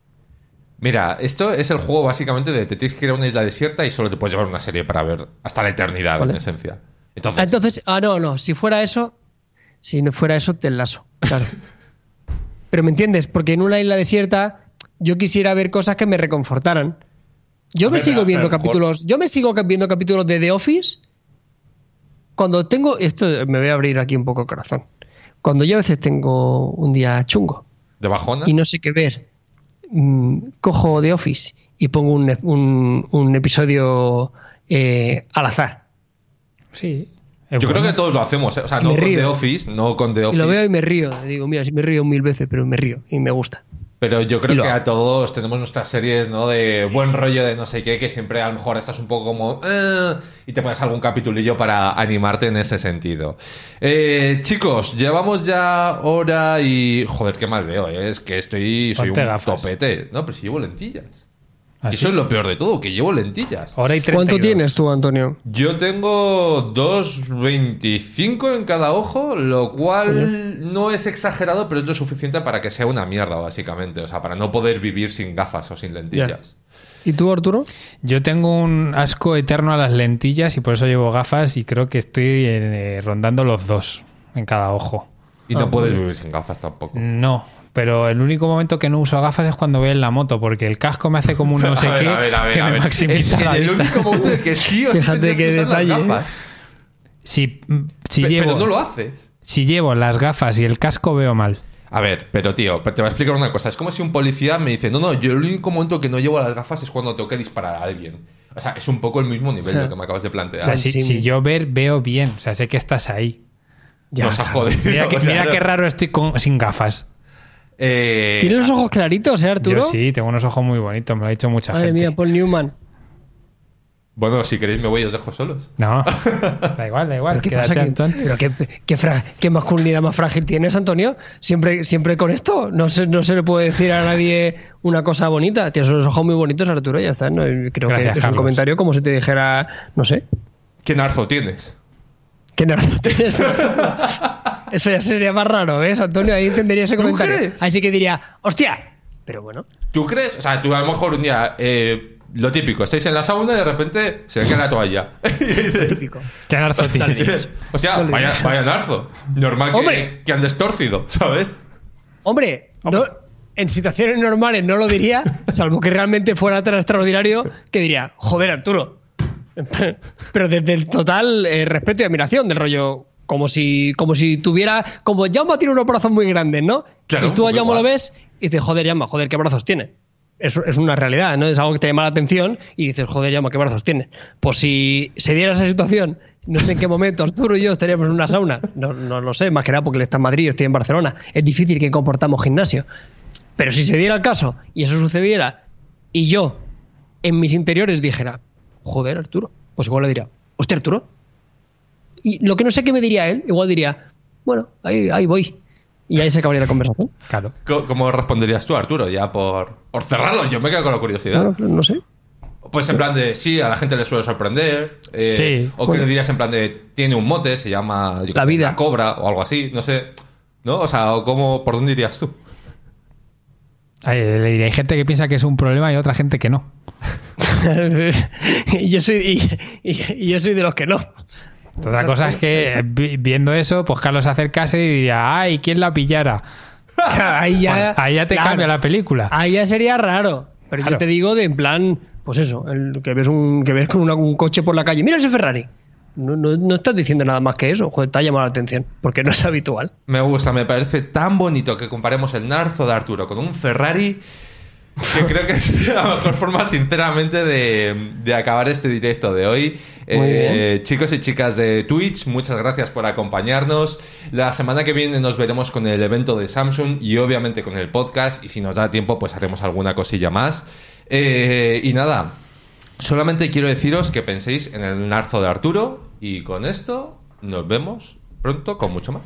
Speaker 1: Mira, esto es el juego básicamente de te tienes que ir a una isla desierta y solo te puedes llevar una serie para ver hasta la eternidad,
Speaker 3: Vale.
Speaker 1: en esencia.
Speaker 3: Ah,
Speaker 1: Entonces,
Speaker 3: Entonces, ah, no, no, si fuera eso, si no fuera eso, te lazo, claro. Pero me entiendes, porque en una isla desierta yo quisiera ver cosas que me reconfortaran. Yo
Speaker 1: A
Speaker 3: me
Speaker 1: ver,
Speaker 3: sigo viendo capítulos, yo me sigo viendo capítulos de The Office cuando tengo, esto me voy a abrir aquí un poco el corazón. Cuando yo a veces tengo un día chungo
Speaker 1: de bajona.
Speaker 3: y no sé qué ver, mm, cojo The Office y pongo un, un- un episodio eh, al azar.
Speaker 2: Sí.
Speaker 1: Yo creo que todos lo hacemos, ¿eh? o sea,
Speaker 3: Y
Speaker 1: no con
Speaker 3: río.
Speaker 1: The Office, no con The
Speaker 3: Y
Speaker 1: Office.
Speaker 3: lo veo y me río. Digo, mira, si me río mil veces, pero me río y me gusta.
Speaker 1: Pero yo creo que a todos tenemos nuestras series, ¿no? De buen rollo de no sé qué, que siempre a lo mejor estás un poco como... "Eh", y te pones algún capitulillo para animarte en ese sentido. Eh, chicos, llevamos ya hora y... Joder, qué mal veo, ¿eh? es que estoy... Soy un
Speaker 2: gafas.
Speaker 1: topete. No, pero si llevo lentillas.
Speaker 2: ¿Ah,
Speaker 1: Y
Speaker 2: sí?
Speaker 1: eso es lo peor de todo, que llevo lentillas.
Speaker 2: Hora y
Speaker 3: ¿Cuánto
Speaker 2: 32.
Speaker 3: tienes tú, Antonio?
Speaker 1: Yo tengo 2.25 en cada ojo, lo cual no es exagerado, pero es lo suficiente para que sea una mierda, básicamente. O sea, para no poder vivir sin gafas o sin lentillas.
Speaker 3: ¿Y tú, Arturo?
Speaker 2: Yo tengo un asco eterno a las lentillas y por eso llevo gafas y creo que estoy eh, rondando los dos en cada ojo.
Speaker 1: Y no
Speaker 3: Ah,
Speaker 1: puedes vivir sin gafas tampoco.
Speaker 2: No, pero el único momento que no uso gafas es cuando voy en la moto, porque el casco me hace como un no sé qué que me maximiza
Speaker 1: Es
Speaker 2: la
Speaker 1: el
Speaker 2: vista.
Speaker 1: único momento en el que sí o sí
Speaker 3: Fíjate
Speaker 1: que usar las
Speaker 3: detalle, ¿eh?
Speaker 1: gafas.
Speaker 2: Si, si
Speaker 1: Pe-
Speaker 2: llevo,
Speaker 1: Pero no lo haces.
Speaker 2: si llevo las gafas y el casco veo mal.
Speaker 1: A ver, pero tío, pero te voy a explicar una cosa. Es como si un policía me dice, no, no, yo el único momento que no llevo las gafas es cuando tengo que disparar a alguien. O sea, es un poco el mismo nivel de lo que me acabas de plantear.
Speaker 2: O sea, si,
Speaker 3: sí.
Speaker 2: si yo ver, veo bien. O sea, sé que estás ahí.
Speaker 1: Nos ha jodido.
Speaker 2: Mira, que-
Speaker 1: o sea,
Speaker 2: mira qué raro estoy con- sin gafas.
Speaker 1: Eh,
Speaker 3: ¿Tienes los ojos claritos, eh, Arturo?
Speaker 2: Yo sí, tengo unos ojos muy bonitos, me lo ha dicho mucha
Speaker 3: Madre
Speaker 2: gente.
Speaker 3: mía, Paul Newman.
Speaker 1: Bueno, si queréis me voy y os dejo solos.
Speaker 2: No, da igual, da igual.
Speaker 3: ¿Pero qué
Speaker 2: Quédate,
Speaker 3: pasa? ¿Qué,
Speaker 2: Antón.
Speaker 3: pero qué, qué fra- qué masculinidad más frágil tienes, Antonio? Siempre, siempre con esto. No se, no se le puede decir a nadie una cosa bonita. Tienes unos ojos muy bonitos, Arturo, ya está. ¿no? Creo
Speaker 2: Gracias,
Speaker 3: que es
Speaker 2: Carlos.
Speaker 3: un comentario como si te dijera, no sé,
Speaker 1: ¿Qué narzo tienes?
Speaker 3: ¿Qué nerdo tienes? Eso ya sería más raro, ¿ves, Antonio? Ahí entendería ese
Speaker 1: ¿Tú
Speaker 3: comentario.
Speaker 1: crees?
Speaker 3: Ahí sí que diría, ¡hostia! Pero bueno,
Speaker 1: ¿Tú crees? O sea, tú a lo mejor un día, eh, lo típico, estáis en la sauna y de repente se le cae la toalla. y dices,
Speaker 3: típico.
Speaker 2: ¿Qué narzo tienes?
Speaker 1: o sea, vaya, vaya narzo. Normal que, que andes torcido, ¿sabes?
Speaker 3: Hombre, no- en situaciones normales no lo diría, salvo que realmente fuera tan extraordinario que diría, joder, Arturo. Pero desde el total eh, respeto y admiración del rollo, como si, como si tuviera, como Jaume tiene unos brazos muy grandes, ¿no?
Speaker 1: Claro,
Speaker 3: y tú a Jaume lo ves y dices, joder, Jaume, joder, qué brazos tiene. Es, es una realidad, ¿no? Es algo que te llama la atención y dices, joder, Jaume, qué brazos tiene. Pues si se diera esa situación, no sé en qué momento Arturo y yo estaríamos en una sauna. No, no lo sé, más que nada porque él está en Madrid y yo estoy en Barcelona. Es difícil que comportamos gimnasio. Pero si se diera el caso y eso sucediera y yo en mis interiores dijera, joder, Arturo, pues igual le diría, hostia, Arturo. Y lo que no sé qué me diría él, igual diría, bueno, ahí, ahí voy. Y ahí se acabaría la conversación.
Speaker 2: Claro.
Speaker 1: ¿Cómo responderías tú, Arturo? Ya por, por cerrarlo, yo me quedo con la curiosidad.
Speaker 3: Claro, no sé.
Speaker 1: Pues en plan de, sí, a la gente le suele sorprender. eh,
Speaker 2: Sí.
Speaker 1: O que
Speaker 3: Bueno.
Speaker 1: le dirías en plan de, tiene un mote, se llama yo
Speaker 3: La
Speaker 1: sé,
Speaker 3: vida.
Speaker 1: cobra o algo así, no sé. ¿No? O sea, o ¿cómo, ¿por dónde irías tú?
Speaker 2: Ay, le diré, hay gente que piensa que es un problema y otra gente que no.
Speaker 3: y, yo soy, y, y- y yo soy de los que no.
Speaker 2: Otra cosa es que eh, vi- viendo eso, pues Carlos se acercase y diría, ay, ¿quién la pillara?
Speaker 3: Ahí ya,
Speaker 2: Bueno, ahí ya te
Speaker 3: claro.
Speaker 2: cambia la película.
Speaker 3: Ahí ya sería raro. Pero
Speaker 2: Claro.
Speaker 3: yo te digo de en plan, pues eso, el, que ves un que ves con una- un coche por la calle, mira ese Ferrari. No, no, no estás diciendo nada más que eso, joder, te ha llamado la atención, porque no es habitual.
Speaker 1: Me gusta, me parece tan bonito que comparemos el narzo de Arturo con un Ferrari que creo que es la mejor forma, sinceramente, de, de acabar este directo de hoy. Eh, chicos y chicas de Twitch, muchas gracias por acompañarnos. La semana que viene nos veremos con el evento de Samsung y obviamente con el podcast. Y si nos da tiempo, pues haremos alguna cosilla más. Eh, y nada, solamente quiero deciros que penséis en el narzo de Arturo. Y con esto nos vemos pronto con mucho más.